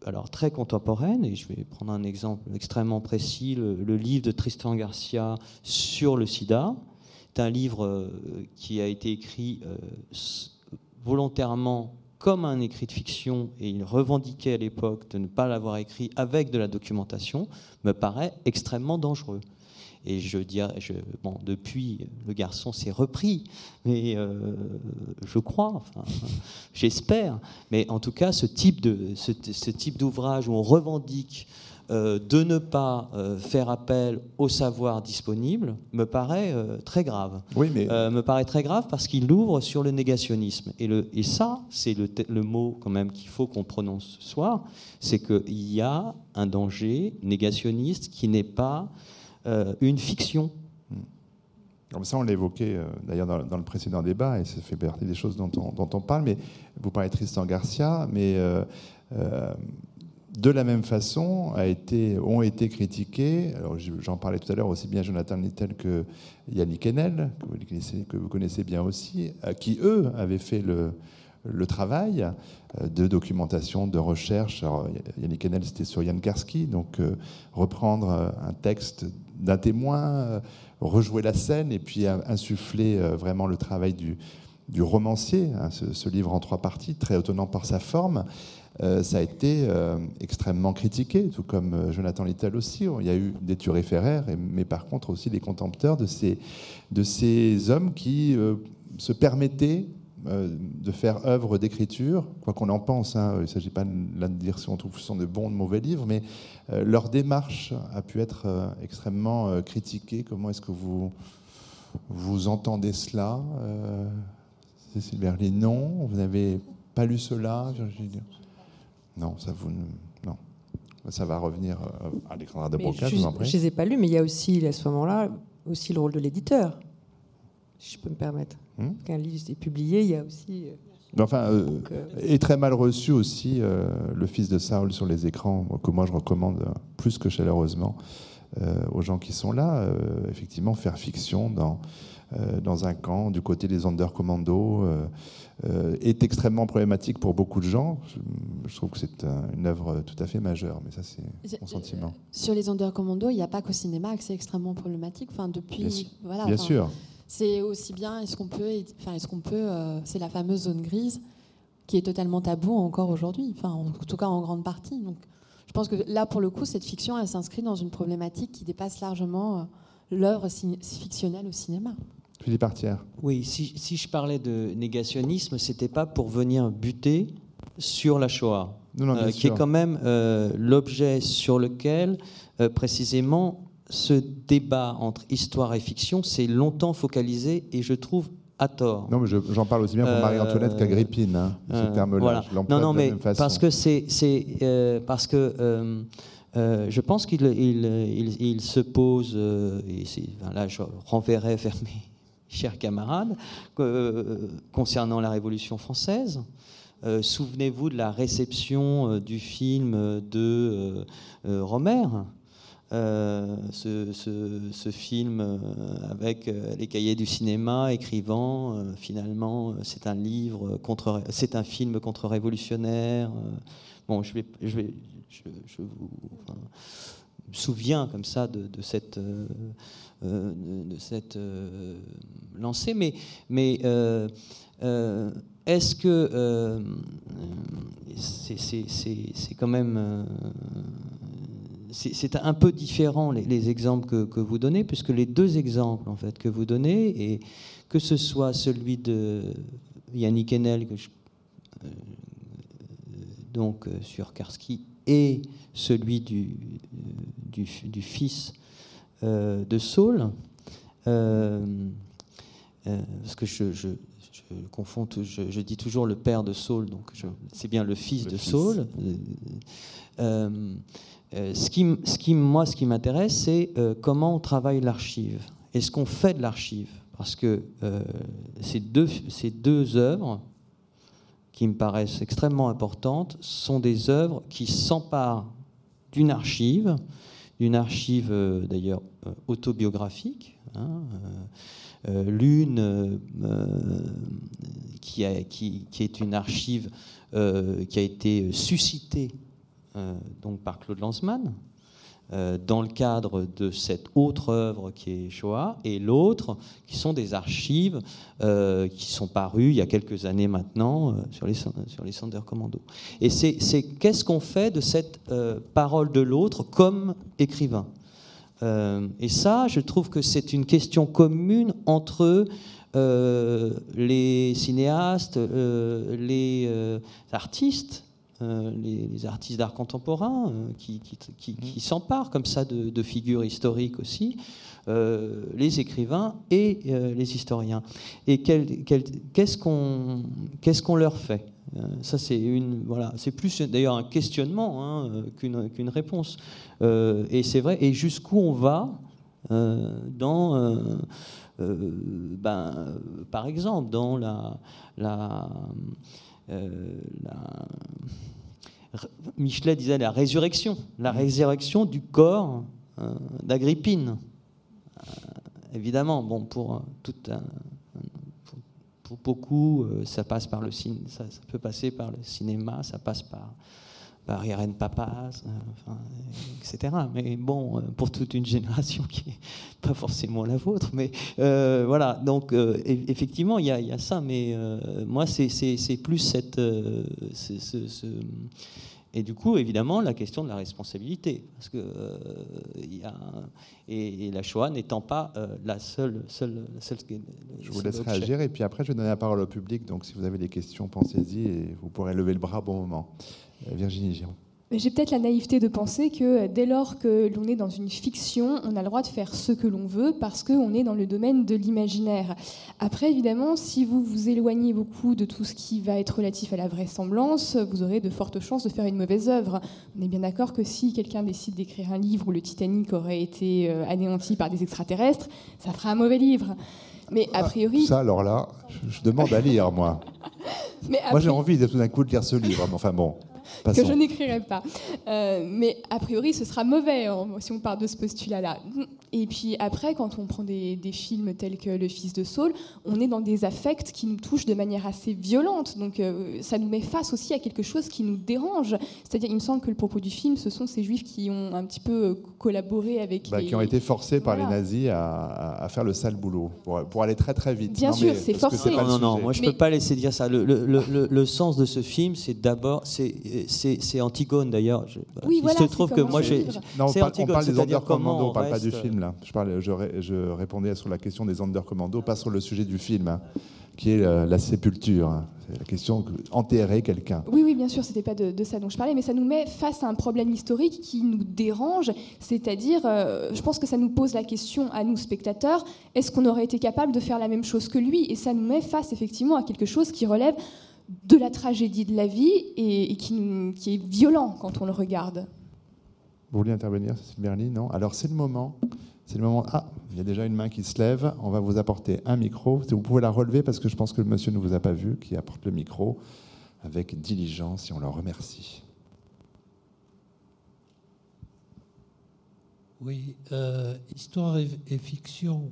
alors très contemporaine, et je vais prendre un exemple extrêmement précis, le, livre de Tristan Garcia sur le sida. C'est un livre euh, qui a été écrit euh, volontairement comme un écrit de fiction, et il revendiquait à l'époque de ne pas l'avoir écrit avec de la documentation, me paraît extrêmement dangereux. Et je dirais, je, bon, depuis, le garçon s'est repris, mais euh, je crois, enfin, j'espère. Mais en tout cas, ce type de, ce, type d'ouvrage où on revendique euh, de ne pas euh, faire appel au savoir disponible me paraît très grave. Oui, mais... me paraît très grave parce qu'il ouvre sur le négationnisme. Et, le, et ça, c'est le, le, mot quand même qu'il faut qu'on prononce ce soir, c'est qu'il y a un danger négationniste qui n'est pas une fiction. Comme ça, on l'a évoqué euh, d'ailleurs dans, le précédent débat, et ça fait partie des choses dont on, parle. Mais vous parlez Tristan Garcia, mais euh, de la même façon a été, ont été critiqués, j'en parlais tout à l'heure aussi bien Jonathan Little que Yannick Enel, que vous connaissez bien aussi, qui eux avaient fait le, le travail euh, de documentation, de recherche. Yannick Enel, c'était sur Yann Karski, donc euh, reprendre euh, un texte d'un témoin, rejouer la scène et puis insuffler vraiment le travail du, romancier, hein, ce, livre en trois parties, très étonnant par sa forme. ça a été extrêmement critiqué, tout comme Jonathan Little aussi. Il y a eu des turiféraires, mais par contre aussi des contempteurs de ces, hommes qui se permettaient de faire œuvre d'écriture, quoi qu'on en pense. Hein, il ne s'agit pas de dire si on trouve ce sont de bons ou de mauvais livres, mais euh, leur démarche a pu être euh, extrêmement critiquée. Comment est-ce que vous, vous entendez cela Cécile Berlin, non. Vous n'avez pas lu cela, Non, ça vous. Non. Ça va revenir à l'écran de Broca, je, je ne les ai pas lus, mais il y a aussi, à ce moment-là, aussi le rôle de l'éditeur, si je peux me permettre. Hmm? Qu'un livre est publié, il y a aussi. Euh, enfin, euh, euh, est très mal reçu aussi le fils de Saul sur les écrans, que moi je recommande plus que chaleureusement. aux gens qui sont là. effectivement, faire fiction dans, dans un camp du côté des Undercommandos est extrêmement problématique pour beaucoup de gens. Je, trouve que c'est une œuvre tout à fait majeure, mais ça, c'est mon sentiment. Sur les Undercommandos, il n'y a pas qu'au cinéma que c'est extrêmement problématique. Enfin, depuis, bien, voilà, bien sûr. C'est aussi bien, est-ce qu'on peut, enfin, est-ce qu'on peut, c'est la fameuse zone grise qui est totalement tabou encore aujourd'hui, enfin, en tout cas en grande partie. Donc, je pense que là, pour le coup, cette fiction, elle s'inscrit dans une problématique qui dépasse largement euh, l'œuvre fictionnelle au cinéma. Philippe Partière. Oui, si, si, je parlais de négationnisme, c'était pas pour venir buter sur la Shoah, euh, qui est quand même euh, l'objet sur lequel, précisément, ce débat entre histoire et fiction s'est longtemps focalisé et je trouve à tort. Non, mais j'en parle aussi bien pour Marie-Antoinette qu'Agrippine, hein, ce euh, terme-là. Non, non, mais parce que c'est, euh, parce que euh, je pense qu'il il, il, se pose, et là je renverrai vers mes chers camarades, concernant la Révolution française. Souvenez-vous de la réception du film de Romer euh, ce, film euh, avec euh, les cahiers du cinéma, écrivant finalement c'est un livre contre, c'est un film contre-révolutionnaire. bon, je vais, je vais, je, vous souviens comme ça de, cette, de, cette lancée, mais, mais est-ce que c'est quand même c'est un peu différent les, exemples que, vous donnez, puisque les deux exemples en fait que vous donnez, et que ce soit celui de Yannick Enel, que euh, donc euh, sur Karski, et celui du, du, fils euh, de Saul, parce que je, je, confonds, je, dis toujours le père de Saul, donc c'est bien le fils de Saul. Euh, ce, qui, ce qui, moi, ce qui m'intéresse, c'est euh, comment on travaille l'archive. Est-ce qu'on fait de l'archive? Parce que euh, ces, deux, œuvres, qui me paraissent extrêmement importantes, sont des œuvres qui s'emparent d'une archive, d'une archive d'ailleurs autobiographique. L'une qui, est une archive qui a été suscitée euh, donc par Claude Lanzmann, euh, dans le cadre de cette autre œuvre qui est Shoah, et l'autre qui sont des archives euh, qui sont parues il y a quelques années maintenant sur les, sur les Commando. Et c'est qu'est-ce qu'on fait de cette parole de l'autre comme écrivain? Et ça, je trouve que c'est une question commune entre les cinéastes, les artistes, euh, les, artistes d'art contemporain euh, qui, qui, s'emparent comme ça de, figures historiques aussi, euh, les écrivains et les historiens. Et qu'est-ce qu'on leur fait? Ça, c'est une, voilà, c'est plus d'ailleurs un questionnement hein, qu'une réponse. et c'est vrai. Et jusqu'où on va dans, ben, par exemple, dans la, la, la Michelet disait la résurrection, la résurrection du corps euh, d'Agrippine. Euh, évidemment, bon, pour, tout pour, beaucoup, euh, ça passe par le ça, ça, peut passer par le cinéma, ça passe par Irène Papas, etc. Mais bon, pour toute une génération qui n'est pas forcément la vôtre. Mais voilà, donc effectivement, il y, y, a ça. Mais moi, c'est plus cette, ce, et du coup, évidemment, la question de la responsabilité. Parce que, euh, y a et, la Shoah n'étant pas euh, la seule. seule, seule je vous laisse réagir et puis après, je vais donner la parole au public. Donc, si vous avez des questions, pensez-y et vous pourrez lever le bras au bon moment. Euh, Virginie Giron. J'ai peut-être la naïveté de penser que dès lors que l'on est dans une fiction, on a le droit de faire ce que l'on veut parce qu'on est dans le domaine de l'imaginaire. Après, évidemment, si vous vous éloignez beaucoup de tout ce qui va être relatif à la vraisemblance, vous aurez de fortes chances de faire une mauvaise œuvre. On est bien d'accord que si quelqu'un décide d'écrire un livre où le Titanic aurait été euh, anéanti par des extraterrestres, ça fera un mauvais livre. Mais a priori. Ça, alors là, je demande à lire, moi. moi, j'ai envie tout d'un coup de lire ce livre. Enfin bon. Que je n'écrirai pas. Euh, mais a priori, ce sera mauvais hein, si on part de ce postulat-là. Et puis après, quand on prend des, films tels que Le Fils de Saul, on est dans des affects qui nous touchent de manière assez violente. Donc euh, ça nous met face aussi à quelque chose qui nous dérange. C'est-à-dire, il me semble que le propos du film, ce sont ces juifs qui ont un petit peu euh, collaboré avec. Bah, Qui ont été forcés par les nazis à, faire le sale boulot, pour, aller très très vite. Bien sûr, c'est forcé. Non, non, non, moi je ne peux pas laisser dire ça. Le, le, le, sens de ce film, c'est d'abord. C'est Antigone d'ailleurs. Oui, voilà. Il se trouve que moi j'ai. Non, on parle, on parle des Undercommando, on ne parle pas du film là. Je, parle, je, je, répondais sur la question des Undercommando, pas sur le sujet du film, hein, qui est la, sépulture. C'est la question enterrer quelqu'un. Oui, oui, bien sûr, c'était pas de, ça dont je parlais, mais ça nous met face à un problème historique qui nous dérange. C'est-à-dire, euh, je pense que ça nous pose la question à nous spectateurs est-ce qu'on aurait été capable de faire la même chose que lui? Et ça nous met face effectivement à quelque chose qui relève de la tragédie de la vie et, qui, qui est violent quand on le regarde. Vous voulez intervenir, Cécile Berly Non Alors c'est le moment. C'est le moment. Ah, il y a déjà une main qui se lève. On va vous apporter un micro. Vous pouvez la relever parce que je pense que le monsieur ne vous a pas vu, qui apporte le micro avec diligence et on le remercie. Oui, euh, histoire et, fiction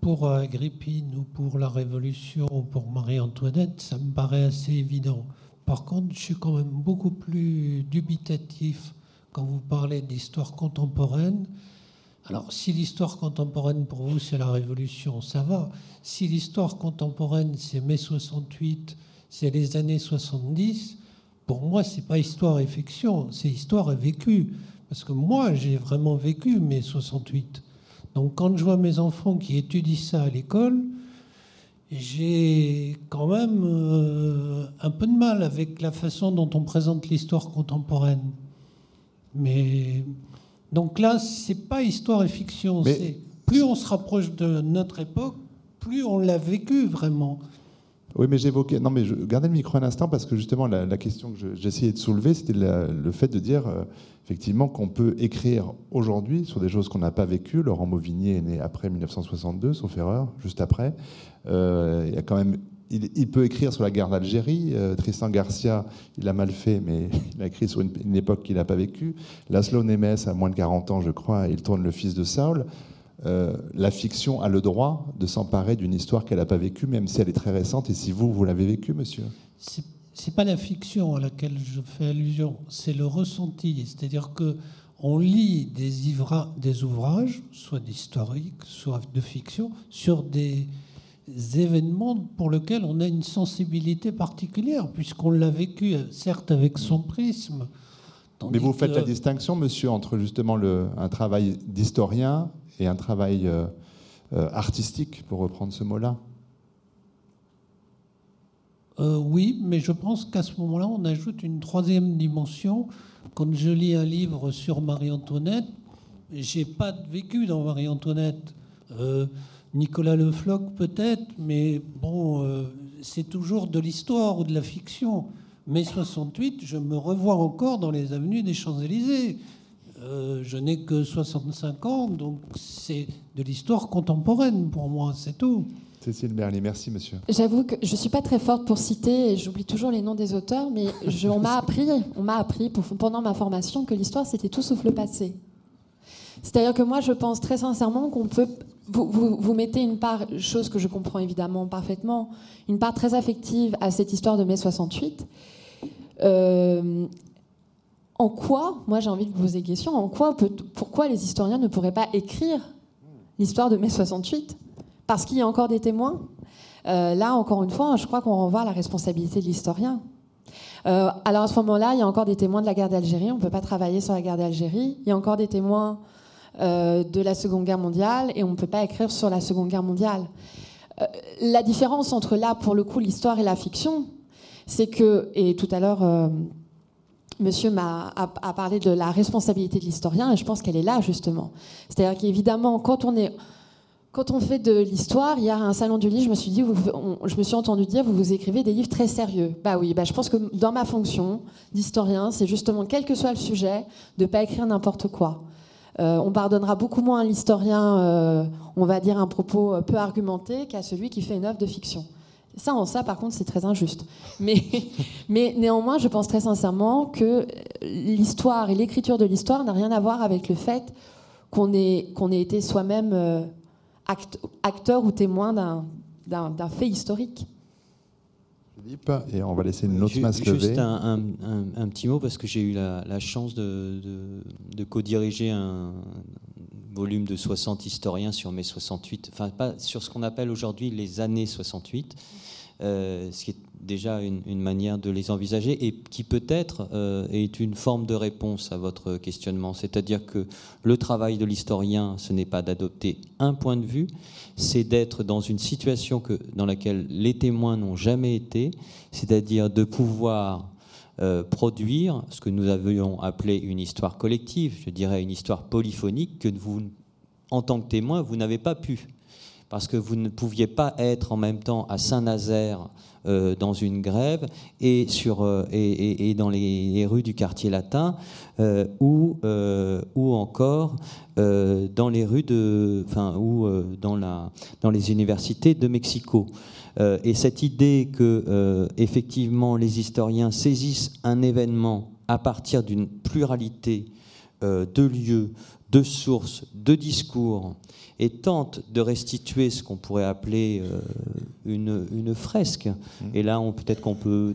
pour Agrippine ou pour la Révolution ou pour Marie-Antoinette, ça me paraît assez évident. Par contre, je suis quand même beaucoup plus dubitatif quand vous parlez d'histoire contemporaine. Alors, si l'histoire contemporaine pour vous, c'est la Révolution, ça va. Si l'histoire contemporaine, c'est mai 68, c'est les années 70, pour moi, c'est pas histoire et fiction, c'est histoire et vécu. Parce que moi, j'ai vraiment vécu mai 68. Donc, quand je vois mes enfants qui étudient ça à l'école, j'ai quand même euh, un peu de mal avec la façon dont on présente l'histoire contemporaine. Mais donc là, c'est pas histoire et fiction. Plus on se rapproche de notre époque, plus on l'a vécu vraiment. Oui, mais j'évoquais. Non, mais je gardez le micro un instant parce que justement, la, question que j'essayais de soulever, c'était le fait de dire euh, effectivement qu'on peut écrire aujourd'hui sur des choses qu'on n'a pas vécues. Laurent Mauvignier est né après 1962, sauf erreur, juste après. Euh, il peut écrire sur la guerre d'Algérie. Euh, Tristan Garcia, il a mal fait, mais il a écrit sur une, époque qu'il n'a pas vécue. Laszlo Nemes a moins de 40 ans, je crois, il tourne Le Fils de Saul. Euh, la fiction a le droit de s'emparer d'une histoire qu'elle n'a pas vécue, même si elle est très récente. Et si vous, vous l'avez vécue, monsieur? C'est pas la fiction à laquelle je fais allusion, c'est le ressenti. C'est-à-dire que on lit des, des ouvrages, soit d'historique, soit de fiction, sur des, événements pour lesquels on a une sensibilité particulière, puisqu'on l'a vécu, certes, avec son prisme. Mais vous faites la distinction, monsieur, entre justement le, un travail d'historien et un travail euh, euh, artistique, pour reprendre ce mot-là euh, Oui, mais je pense qu'à ce moment-là, on ajoute une troisième dimension. Quand je lis un livre sur Marie-Antoinette, j'ai pas vécu dans Marie-Antoinette. Nicolas Le Floch peut-être, mais bon, c'est toujours de l'histoire ou de la fiction. Mai 68, je me revois encore dans les avenues des Champs-Élysées. Euh, je n'ai que 65 ans, donc c'est de l'histoire contemporaine pour moi, c'est tout. Cécile Berly, merci monsieur. J'avoue que je ne suis pas très forte pour citer, et j'oublie toujours les noms des auteurs, mais on m'a appris, on m'a appris pendant ma formation que l'histoire c'était tout sauf le passé. C'est-à-dire que moi, je pense très sincèrement qu'on peut. Vous, vous, mettez une part, chose que je comprends évidemment parfaitement, une part très affective à cette histoire de mai 68. Euh, en quoi, moi j'ai envie de vous poser une question, en quoi, pourquoi les historiens ne pourraient pas écrire l'histoire de mai 68 Parce qu'il y a encore des témoins euh, Là, encore une fois, je crois qu'on renvoie à la responsabilité de l'historien. Euh, alors à ce moment-là, il y a encore des témoins de la guerre d'Algérie, on ne peut pas travailler sur la guerre d'Algérie. Il y a encore des témoins euh, de la Seconde Guerre mondiale et on ne peut pas écrire sur la Seconde Guerre mondiale. La différence entre là, pour le coup, l'histoire et la fiction, c'est que, et tout à l'heure, monsieur m'a a, parlé de la responsabilité de l'historien, et je pense qu'elle est là, justement. C'est-à-dire qu'évidemment, quand on fait de l'histoire, il y a un salon du livre, je me suis dit, je me suis entendu dire, vous vous écrivez des livres très sérieux. Bah oui, bah je pense que dans ma fonction d'historien, c'est justement quel que soit le sujet, de ne pas écrire n'importe quoi. Euh, on pardonnera beaucoup moins à l'historien, euh, on va dire, un propos peu argumenté qu'à celui qui fait une œuvre de fiction. Ça, en ça, par contre, c'est très injuste. Mais, mais néanmoins, je pense très sincèrement que l'histoire et l'écriture de l'histoire n'a rien à voir avec le fait qu'on ait, qu'on ait été soi-même euh, acteur ou témoin d'un fait historique. Philippe, et on va laisser une autre main se lever. Juste un, un, petit mot, parce que j'ai eu la, chance de, de, de co-diriger un volume de 60 historiens sur mai 68, enfin pas sur ce qu'on appelle aujourd'hui les années 68. Euh, ce qui est déjà une, manière de les envisager et qui peut-être euh, est une forme de réponse à votre questionnement. C'est-à-dire que le travail de l'historien, ce n'est pas d'adopter un point de vue, c'est d'être dans une situation que, dans laquelle les témoins n'ont jamais été, c'est-à-dire de pouvoir euh, produire ce que nous avions appelé une histoire collective, je dirais une histoire polyphonique que vous, en tant que témoin, vous n'avez pas pu parce que vous ne pouviez pas être en même temps à Saint-Nazaire euh, dans une grève et, sur, euh, et, dans les, rues du quartier latin euh, ou, ou encore dans les rues de, enfin, ou dans, la, dans les universités de Mexico. et cette idée que effectivement les historiens saisissent un événement à partir d'une pluralité de lieux, de sources, de discours, et tente de restituer ce qu'on pourrait appeler euh, une, une, fresque. Mmh. Et là, peut-être qu'on peut,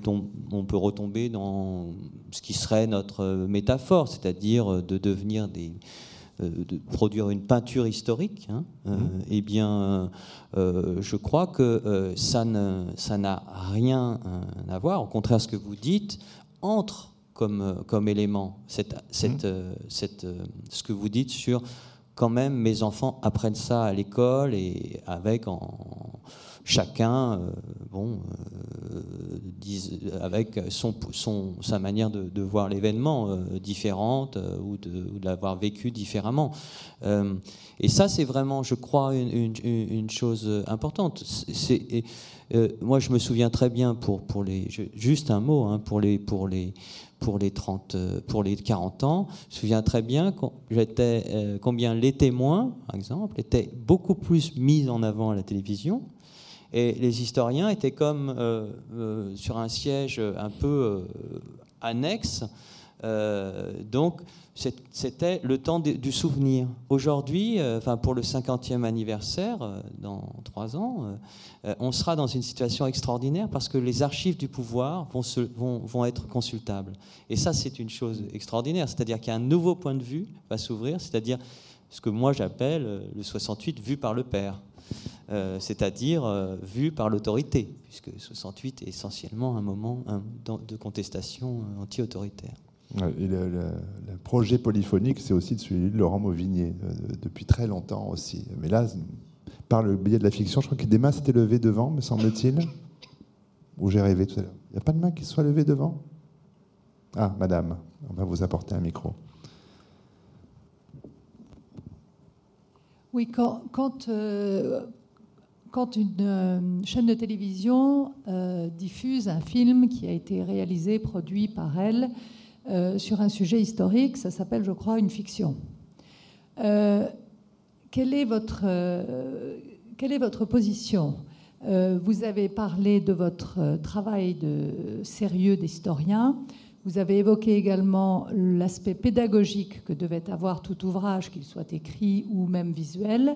on, peut retomber dans ce qui serait notre métaphore, c'est-à-dire de devenir des, euh, de produire une peinture historique, hein. euh, mmh. eh bien, je crois que ça n'a rien à voir. Au contraire, ce que vous dites entre comme, comme élément cette, cette, mmh. cette, ce que vous dites sur quand même, mes enfants apprennent ça à l'école et avec en, chacun, euh, bon, euh, avec son, son, sa manière de, voir l'événement euh, différente ou de, l'avoir vécu différemment. et ça, c'est vraiment, je crois, une, une, chose importante. C'est, moi, je me souviens très bien pour, pour les, juste un mot, hein, pour les, pour les pour les, 30, euh, pour les 40 ans. Je me souviens très bien euh, combien les témoins, par exemple, étaient beaucoup plus mis en avant à la télévision. Et les historiens étaient comme euh, sur un siège un peu annexe. Donc, c'était le temps du souvenir. Aujourd'hui, euh, enfin pour le 50e anniversaire, euh, dans trois ans, euh, on sera dans une situation extraordinaire parce que les archives du pouvoir vont, être consultables. Et ça, c'est une chose extraordinaire. C'est-à-dire qu'il y a un nouveau point de vue va s'ouvrir, c'est-à-dire ce que moi j'appelle le 68 vu par le père. c'est-à-dire vu par l'autorité, puisque 68 est essentiellement un moment de contestation anti-autoritaire. Le, projet polyphonique, c'est aussi celui de Laurent Mauvigné, euh, depuis très longtemps aussi. Mais là, par le biais de la fiction, je crois que des mains s'étaient levées devant, me semble-t-il. Ou j'ai rêvé tout à l'heure. Il n'y a pas de main qui soit levée devant? Ah, madame, on va vous apporter un micro. Oui, quand, euh, une euh, chaîne de télévision diffuse un film qui a été réalisé, produit par elle, euh, sur un sujet historique. Ça s'appelle, je crois, une fiction. Euh, quelle, est votre, euh, quelle est votre position? Vous avez parlé de votre travail de sérieux d'historien. Vous avez évoqué également l'aspect pédagogique que devait avoir tout ouvrage, qu'il soit écrit ou même visuel.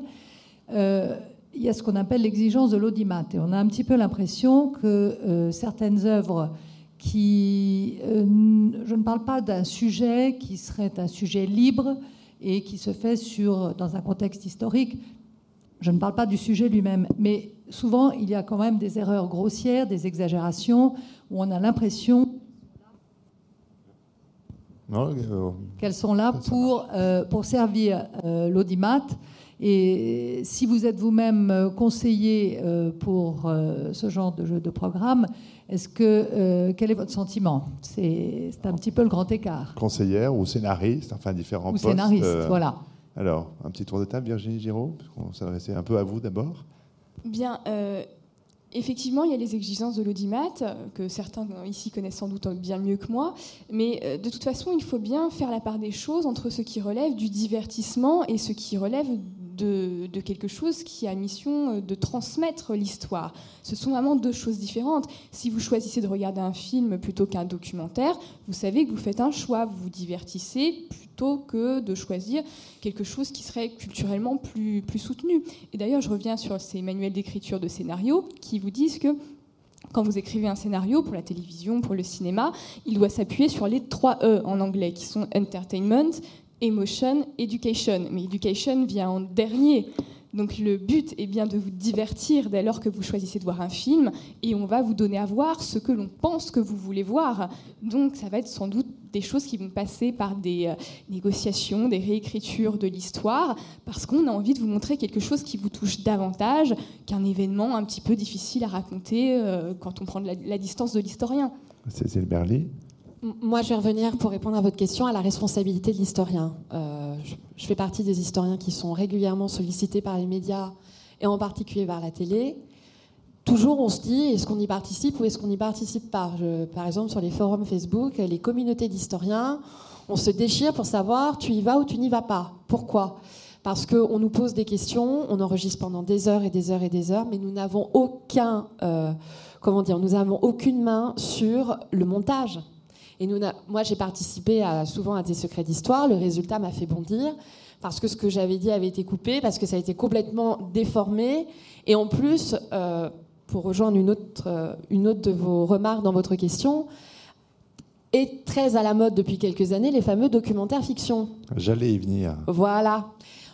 il y a ce qu'on appelle l'exigence de l'audimat. Et on a un petit peu l'impression que certaines œuvres qui, euh, je ne parle pas d'un sujet qui serait un sujet libre et qui se fait sur, dans un contexte historique. Je ne parle pas du sujet lui-même, mais souvent il y a quand même des erreurs grossières, des exagérations, où on a l'impression euh, qu'elles sont là pour, euh, pour servir l'audimat. Et si vous êtes vous-même conseiller pour ce genre de jeu de programme, est-ce que euh, quel est votre sentiment? C'est un petit peu le grand écart. Conseillère ou scénariste, enfin différents ou scénariste, euh, voilà. Alors, un petit tour de table, Virginie Giraud, on s'adressait un peu à vous d'abord. Bien, euh, effectivement, il y a les exigences de l'audimat, que certains ici connaissent sans doute bien mieux que moi, mais de toute façon, il faut bien faire la part des choses entre ce qui relève du divertissement et ce qui relève de, quelque chose qui a mission de transmettre l'histoire. Ce sont vraiment deux choses différentes. Si vous choisissez de regarder un film plutôt qu'un documentaire, vous savez que vous faites un choix, vous vous divertissez plutôt que de choisir quelque chose qui serait culturellement plus, plus soutenu. Et d'ailleurs, je reviens sur ces manuels d'écriture de scénario qui vous disent que quand vous écrivez un scénario pour la télévision, pour le cinéma, il doit s'appuyer sur les trois E en anglais, qui sont entertainment, emotion, education. Mais education vient en dernier. Donc le but est bien de vous divertir dès lors que vous choisissez de voir un film et on va vous donner à voir ce que l'on pense que vous voulez voir. Donc ça va être sans doute des choses qui vont passer par des euh, négociations, des réécritures de l'histoire, parce qu'on a envie de vous montrer quelque chose qui vous touche davantage qu'un événement un petit peu difficile à raconter euh, quand on prend la, distance de l'historien. Cécile Berly moi, je vais revenir pour répondre à votre question à la responsabilité de l'historien. Euh, je, fais partie des historiens qui sont régulièrement sollicités par les médias et en particulier par la télé. Toujours, on se dit est-ce qu'on y participe ou est-ce qu'on n'y participe pas? Par exemple, sur les forums Facebook, les communautés d'historiens, on se déchire pour savoir tu y vas ou tu n'y vas pas? Pourquoi? Parce qu'on nous pose des questions, on enregistre pendant des heures et des heures et des heures, mais nous n'avons aucun, euh, comment dire, nous n'avons aucune main sur le montage et nous, moi, j'ai participé à, souvent à des secrets d'histoire. Le résultat m'a fait bondir parce que ce que j'avais dit avait été coupé, parce que ça a été complètement déformé. Et en plus, euh, pour rejoindre une autre, euh, une autre de vos remarques dans votre question, est très à la mode depuis quelques années les fameux documentaires fiction. J'allais y venir. Voilà.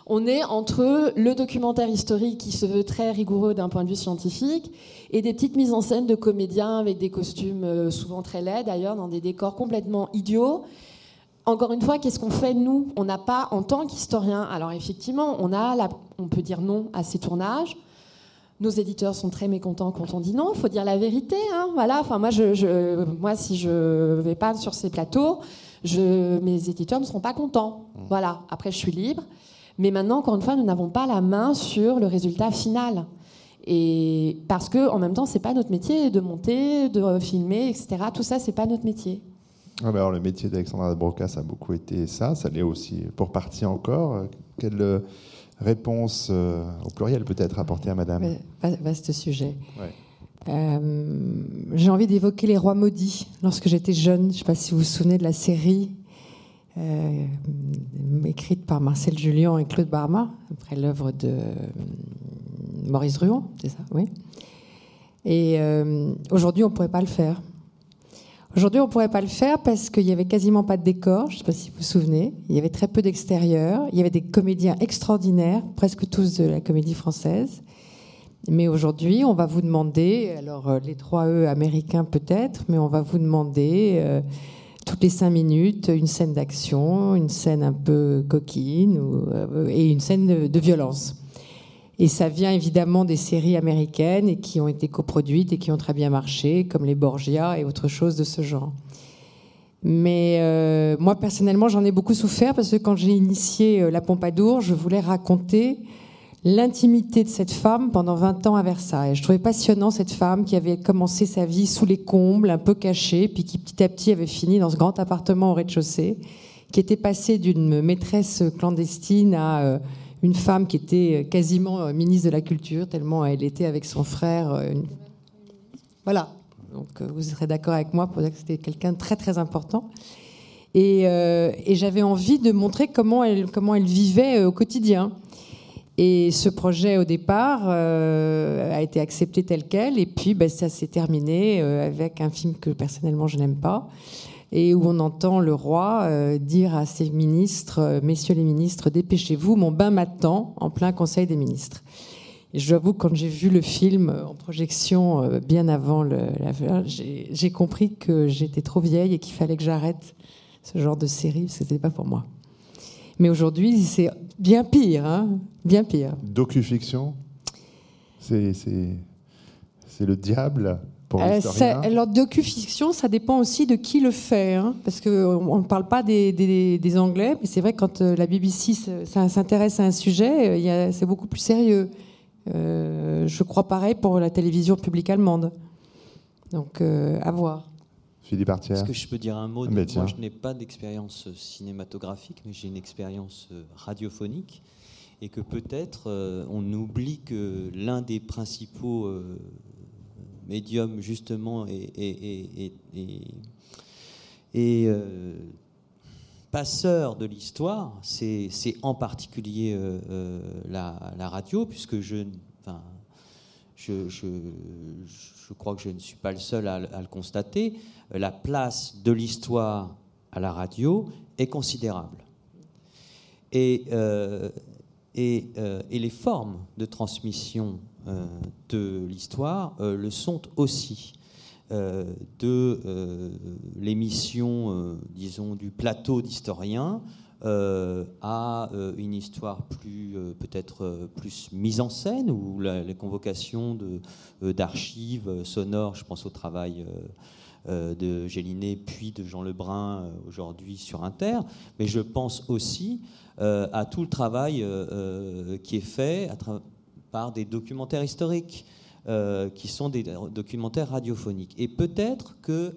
On est entre le documentaire historique qui se veut très rigoureux d'un point de vue scientifique et des petites mises en scène de comédiens avec des costumes euh, souvent très laids d'ailleurs, dans des décors complètement idiots. Encore une fois, qu'est-ce qu'on fait nous? On n'a pas, en tant qu'historien, alors effectivement, on, a on peut dire non à ces tournages. Nos éditeurs sont très mécontents quand on dit non. Il faut dire la vérité. Hein, voilà. Enfin, moi, je, moi, si je vais pas sur ces plateaux, je, mes éditeurs ne seront pas contents. Mmh. Voilà. Après, je suis libre. Mais maintenant, encore une fois, nous n'avons pas la main sur le résultat final. Et parce que, en même temps, c'est pas notre métier de monter, de filmer, etc. Tout ça, c'est pas notre métier. Ah ben alors, le métier d'Alexandra Brocas a beaucoup été ça. Ça l'est aussi pour partie encore. Quelle euh, réponse euh, au pluriel peut-être apporter à Madame? Vaste sujet. Euh, j'ai envie d'évoquer les rois maudits. Lorsque j'étais jeune, je ne sais pas si vous vous souvenez de la série euh, écrite par Marcel Julien et Claude Barma, après l'œuvre de euh, Maurice Druon, c'est ça, oui. Et euh, aujourd'hui, on ne pourrait pas le faire. Aujourd'hui, on ne pourrait pas le faire parce qu'il n'y avait quasiment pas de décor, je ne sais pas si vous vous souvenez. Il y avait très peu d'extérieur. Il y avait des comédiens extraordinaires, presque tous de la comédie française. Mais aujourd'hui, on va vous demander, alors les trois E américains peut-être, mais on va vous demander toutes les cinq minutes une scène d'action, une scène un peu coquine euh, et une scène de, violence. Et ça vient évidemment des séries américaines qui ont été coproduites et qui ont très bien marché, comme les Borgia et autre chose de ce genre. Mais euh, moi personnellement, j'en ai beaucoup souffert parce que quand j'ai initié euh, la Pompadour, je voulais raconter l'intimité de cette femme pendant 20 ans à Versailles. Je trouvais passionnant cette femme qui avait commencé sa vie sous les combles, un peu cachée, puis qui petit à petit avait fini dans ce grand appartement au rez-de-chaussée, qui était passée d'une maîtresse clandestine à euh, une femme qui était quasiment euh, ministre de la Culture, tellement elle était avec son frère. Euh, voilà. Donc vous serez d'accord avec moi pour dire que c'était quelqu'un de très très important. Et, et j'avais envie de montrer comment elle, comment elle vivait au quotidien. Et ce projet, au départ, euh, a été accepté tel quel. Et puis, ben, ça s'est terminé euh, avec un film que personnellement je n'aime pas. Et où on entend le roi euh, dire à ses ministres Messieurs les ministres, dépêchez-vous, mon bain m'attend en plein Conseil des ministres. Et je vous quand j'ai vu le film en projection bien avant la j'ai compris que j'étais trop vieille et qu'il fallait que j'arrête ce genre de série parce que ce n'était pas pour moi. Mais aujourd'hui, c'est bien pire, hein bien pire. Docu-fiction C'est le diable pour euh, Alors, docu-fiction, ça dépend aussi de qui le fait. Hein, parce qu'on ne parle pas des, des, Anglais, mais c'est vrai que quand euh, la BBC s'intéresse à un sujet, euh, c'est beaucoup plus sérieux. je crois pareil pour la télévision publique allemande. Donc, à voir. Est-ce que je peux dire un mot Moi, je n'ai pas d'expérience cinématographique, mais j'ai une expérience euh, radiophonique. et que peut-être on oublie que l'un des principaux médiums justement et, et, passeur de l'histoire, c'est en particulier la, la, radio, puisque je, enfin, je, je, crois que je ne suis pas le seul à, le constater, la place de l'histoire à la radio est considérable. Et, euh, euh, et, les formes de transmission euh, de l'histoire le sont aussi. de l'émission, disons, du plateau d'historiens euh, à euh, une histoire plus euh, peut-être plus mise en scène ou les convocations d'archives sonores, je pense au travail de Gélinet puis de Jean Lebrun aujourd'hui sur Inter, mais je pense aussi à tout le travail qui est fait par des documentaires historiques. qui sont des documentaires radiophoniques. Et peut-être que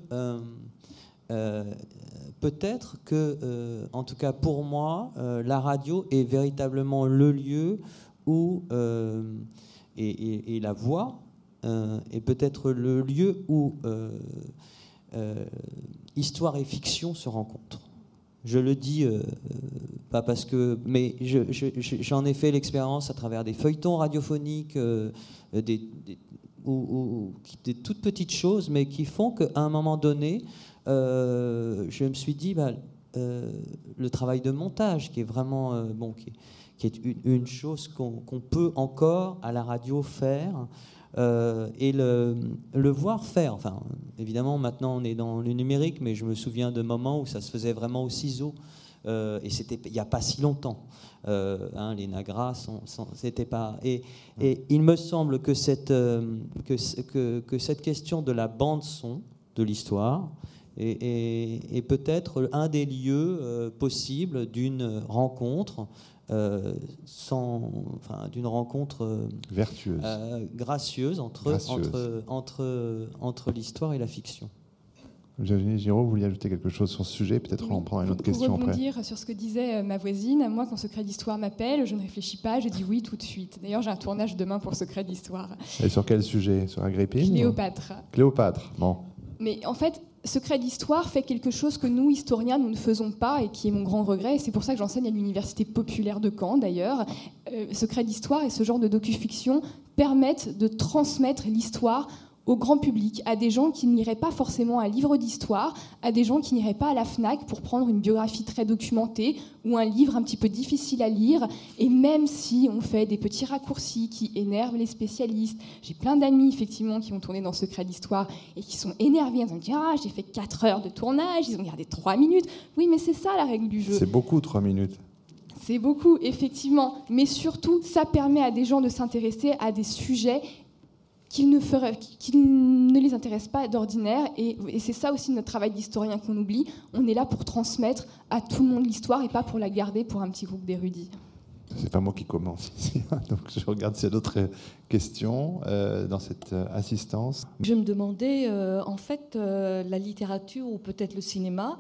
peut-être que, euh, en tout cas pour moi, euh, la radio est véritablement le lieu où, euh, et, la voix, est peut-être le lieu où histoire et fiction se rencontrent. Je le dis pas parce que, mais j'en ai fait l'expérience à travers des feuilletons radiophoniques, des, ou, des toutes petites choses, mais qui font qu'à un moment donné, je me suis dit, bah, euh, le travail de montage, qui est vraiment euh, bon, qui, une, chose qu'on peut encore à la radio faire. et le, voir faire. Enfin, évidemment, maintenant on est dans le numérique, mais je me souviens de moments où ça se faisait vraiment au ciseau. et c'était il n'y a pas si longtemps. Hein, les nagras, c'était pas. Et, il me semble que cette, que, cette question de la bande son de l'histoire, et, peut-être un des lieux euh, possibles d'une rencontre euh, sans, enfin, d'une rencontre euh, vertueuse, gracieuse entre, entre, entre, entre l'histoire et la fiction. Virginie Giraud, vous vouliez ajouter quelque chose sur ce sujet? Peut-être on prend une autre question après. Pour rebondir sur ce que disait ma voisine, moi, quand Secret d'Histoire m'appelle, je ne réfléchis pas, je dis oui tout de suite. D'ailleurs, j'ai un tournage demain pour Secret d'Histoire. Et sur quel sujet? Sur Agrippine? Cléopâtre. Cléopâtre, bon. Mais en fait, Secret d'Histoire fait quelque chose que nous, historiens, nous ne faisons pas et qui est mon grand regret. Et c'est pour ça que j'enseigne à l'Université populaire de Caen, d'ailleurs. Euh, Secret d'Histoire et ce genre de docu-fiction permettent de transmettre l'histoire au grand public, à des gens qui n'iraient pas forcément à un livre d'histoire, à des gens qui n'iraient pas à la FNAC pour prendre une biographie très documentée ou un livre un petit peu difficile à lire. Et même si on fait des petits raccourcis qui énervent les spécialistes, j'ai plein d'amis effectivement qui ont tourné dans Secret d'Histoire et qui sont énervés en disant Ah, j'ai fait 4 heures de tournage, ils ont gardé 3 minutes. Oui, mais c'est ça la règle du jeu. C'est beaucoup 3 minutes. C'est beaucoup, effectivement. Mais surtout, ça permet à des gens de s'intéresser à des sujets qui ne, ne les intéressent pas d'ordinaire. Et, c'est ça aussi notre travail d'historien qu'on oublie. On est là pour transmettre à tout le monde l'histoire et pas pour la garder pour un petit groupe d'érudits. C'est pas moi qui commence ici, donc je regarde s'il y a d'autres questions euh, dans cette euh, assistance. Je me demandais, euh, en fait, la littérature ou peut-être le cinéma,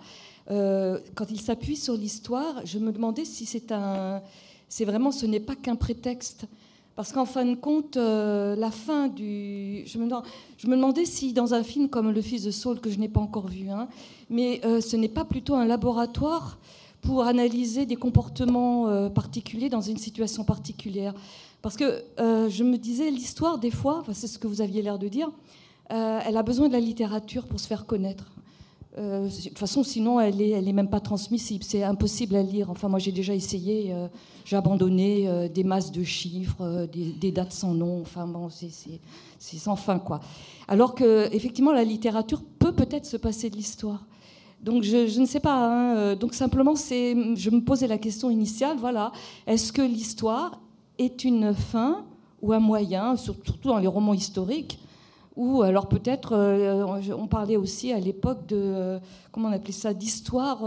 quand il s'appuie sur l'histoire, je me demandais si c'est un, c'est vraiment, ce n'est pas qu'un prétexte. Parce qu'en fin de compte, euh, la fin du. Je me, demandais si dans un film comme Le Fils de Saul, que je n'ai pas encore vu, hein, mais euh, ce n'est pas plutôt un laboratoire pour analyser des comportements euh, particuliers dans une situation particulière. Parce que je me disais, l'histoire, des fois, c'est ce que vous aviez l'air de dire, elle a besoin de la littérature pour se faire connaître. De toute façon, sinon, elle n'est elle est même pas transmissible. C'est impossible à lire. Enfin, moi, j'ai déjà essayé. J'ai abandonné euh, des masses de chiffres, euh, des, dates sans nom. Enfin bon, c'est sans fin quoi. Alors que effectivement, la littérature peut peut-être se passer de l'histoire. Donc je, ne sais pas. Hein, euh, donc simplement, je me posais la question initiale. Voilà, est-ce que l'histoire est une fin ou un moyen, surtout dans les romans historiques, ou alors peut-être, on parlait aussi à l'époque de, comment on appelait ça, d'histoire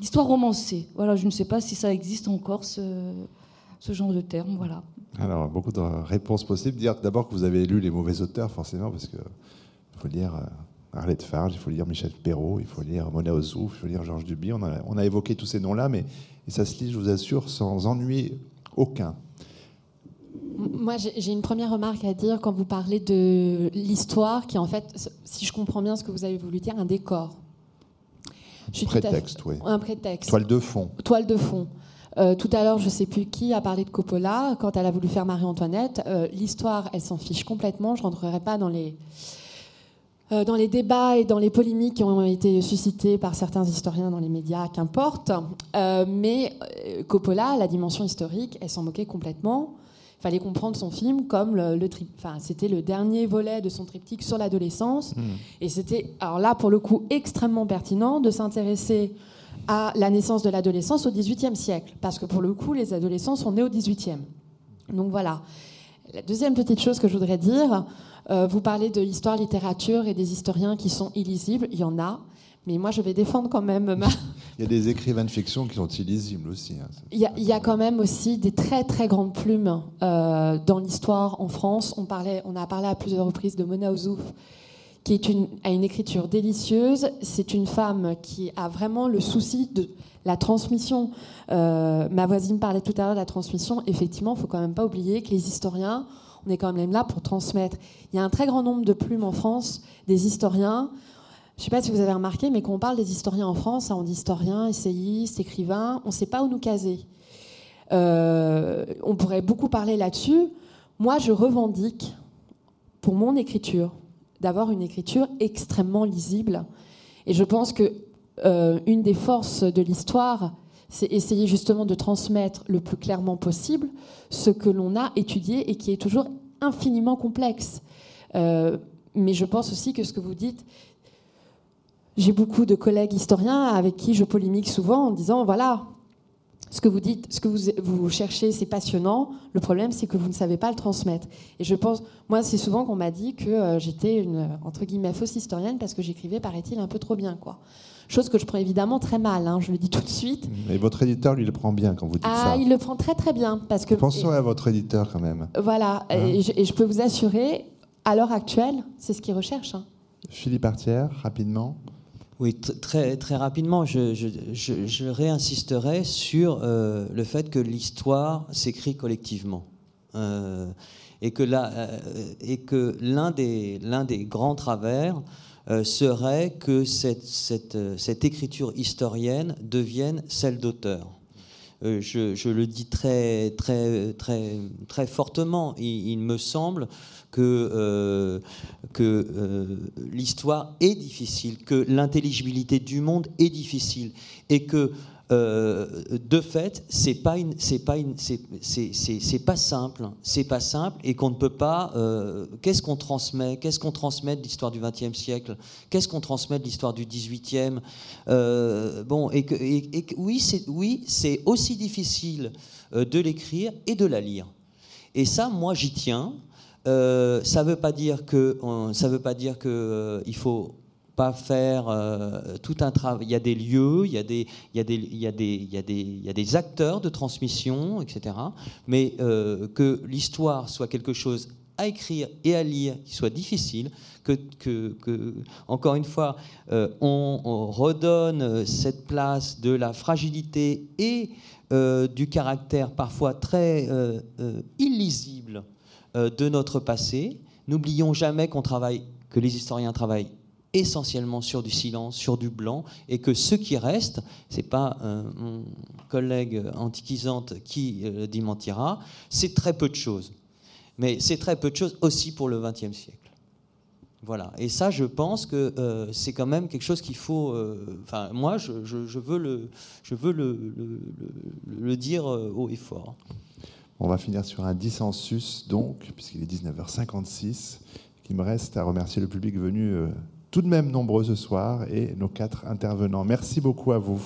l'histoire romancée. Voilà, je ne sais pas si ça existe encore, ce, ce genre de terme. Voilà. Alors, beaucoup de réponses possibles. Dire d'abord que vous avez lu les mauvais auteurs, forcément, parce qu'il faut lire euh, Arlette Farge, il faut lire Michel Perrault, il faut lire Mona Ozouf, il faut lire Georges Duby. On a, on a évoqué tous ces noms-là, mais ça se lit, je vous assure, sans ennui Aucun. Moi, j'ai une première remarque à dire quand vous parlez de l'histoire, qui est en fait, si je comprends bien ce que vous avez voulu dire, un décor. Je prétexte, oui. Un prétexte. Toile de fond. Toile de fond. Euh, tout à l'heure, je ne sais plus qui a parlé de Coppola quand elle a voulu faire Marie-Antoinette. Euh, l'histoire, elle s'en fiche complètement. Je ne rentrerai pas dans les, euh, dans les débats et dans les polémiques qui ont été suscités par certains historiens dans les médias, qu'importe. mais Coppola, la dimension historique, elle s'en moquait complètement. Il fallait comprendre son film comme le, le enfin, c'était le dernier volet de son triptyque sur l'adolescence. Mmh. Et c'était, alors là, pour le coup, extrêmement pertinent de s'intéresser à la naissance de l'adolescence au XVIIIe siècle, parce que pour le coup, les adolescents sont nés au XVIIIe. Donc voilà. La deuxième petite chose que je voudrais dire, euh, vous parlez de l'histoire, littérature et des historiens qui sont illisibles, il y en a, mais moi je vais défendre quand même ma... Il y a des écrivains de fiction qui sont illisibles aussi. Hein. Il, y a, quand même aussi des très très grandes plumes euh, dans l'histoire en France. On, parlait, on a parlé à plusieurs reprises de Mona Ozouf, qui est une, a une écriture délicieuse. C'est une femme qui a vraiment le souci de la transmission. Euh, ma voisine parlait tout à l'heure de la transmission. Effectivement, il faut quand même pas oublier que les historiens, on est quand même là pour transmettre. Il y a un très grand nombre de plumes en France, des historiens. Je ne sais pas si vous avez remarqué, mais quand on parle des historiens en France, on dit historiens, essayistes, écrivains, on ne sait pas où nous caser. Euh, on pourrait beaucoup parler là-dessus. Moi, je revendique pour mon écriture, d'avoir une écriture extrêmement lisible. Et je pense que euh, une des forces de l'histoire, c'est essayer justement de transmettre le plus clairement possible ce que l'on a étudié et qui est toujours infiniment complexe. Euh, mais je pense aussi que ce que vous dites, j'ai beaucoup de collègues historiens avec qui je polémique souvent en disant voilà, ce que vous dites, ce que vous, vous cherchez, c'est passionnant. Le problème, c'est que vous ne savez pas le transmettre. Et je pense, moi, c'est souvent qu'on m'a dit que euh, j'étais une, entre guillemets, fausse historienne parce que j'écrivais, paraît-il, un peu trop bien, quoi. Chose que je prends évidemment très mal, hein, je le dis tout de suite. Mais votre éditeur, lui, le prend bien quand vous dites ah, ça. il le prend très très bien. Parce que, Pensons à votre éditeur quand même. Voilà, et, hein je, peux vous assurer, à l'heure actuelle, c'est ce qu'il recherche. Hein. Philippe Artière, rapidement. Oui, très, très rapidement, je, réinsisterai sur euh, le fait que l'histoire s'écrit collectivement. Euh, et que euh, l'un des, des grands travers serait que cette, cette, cette, écriture historienne devienne celle d'auteur. Je, le dis très, très, très, très fortement. il me semble que, euh, euh, l'histoire est difficile, que l'intelligibilité du monde est difficile, et que euh, de fait, c'est pas une, c'est pas une, c'est, pas simple, c'est pas simple, et qu'on ne peut pas. qu'est-ce qu'on transmet? Qu'est-ce qu'on transmet de l'histoire du XXe siècle? Qu'est-ce qu'on transmet de l'histoire du XVIIIe Bon, et que, et, oui, c'est, oui, c'est aussi difficile de l'écrire et de la lire. Et ça, moi, j'y tiens. Euh, ça ne veut pas dire que ça veut pas dire que euh, il faut pas faire euh, tout un travail. Il y a des lieux, il y a des, il y a des, il y a des, il y a des, acteurs de transmission, etc. Mais que l'histoire soit quelque chose à écrire et à lire qui soit difficile, que, encore une fois, on, on, redonne cette place de la fragilité et du caractère parfois très illisible euh, de notre passé. N'oublions jamais que les historiens travaillent essentiellement sur du silence, sur du blanc, et que ce qui reste, c'est pas euh, mon collègue antiquisante qui euh, démentira, c'est très peu de choses. Mais c'est très peu de choses aussi pour le XXe siècle. Voilà. Et ça, je pense que c'est quand même quelque chose qu'il faut. Enfin, moi, je, veux le dire haut et fort. On va finir sur un dissensus, donc, puisqu'il est 19h56. Il me reste à remercier le public venu euh, tout de même nombreux ce soir et nos quatre intervenants. Merci beaucoup à vous.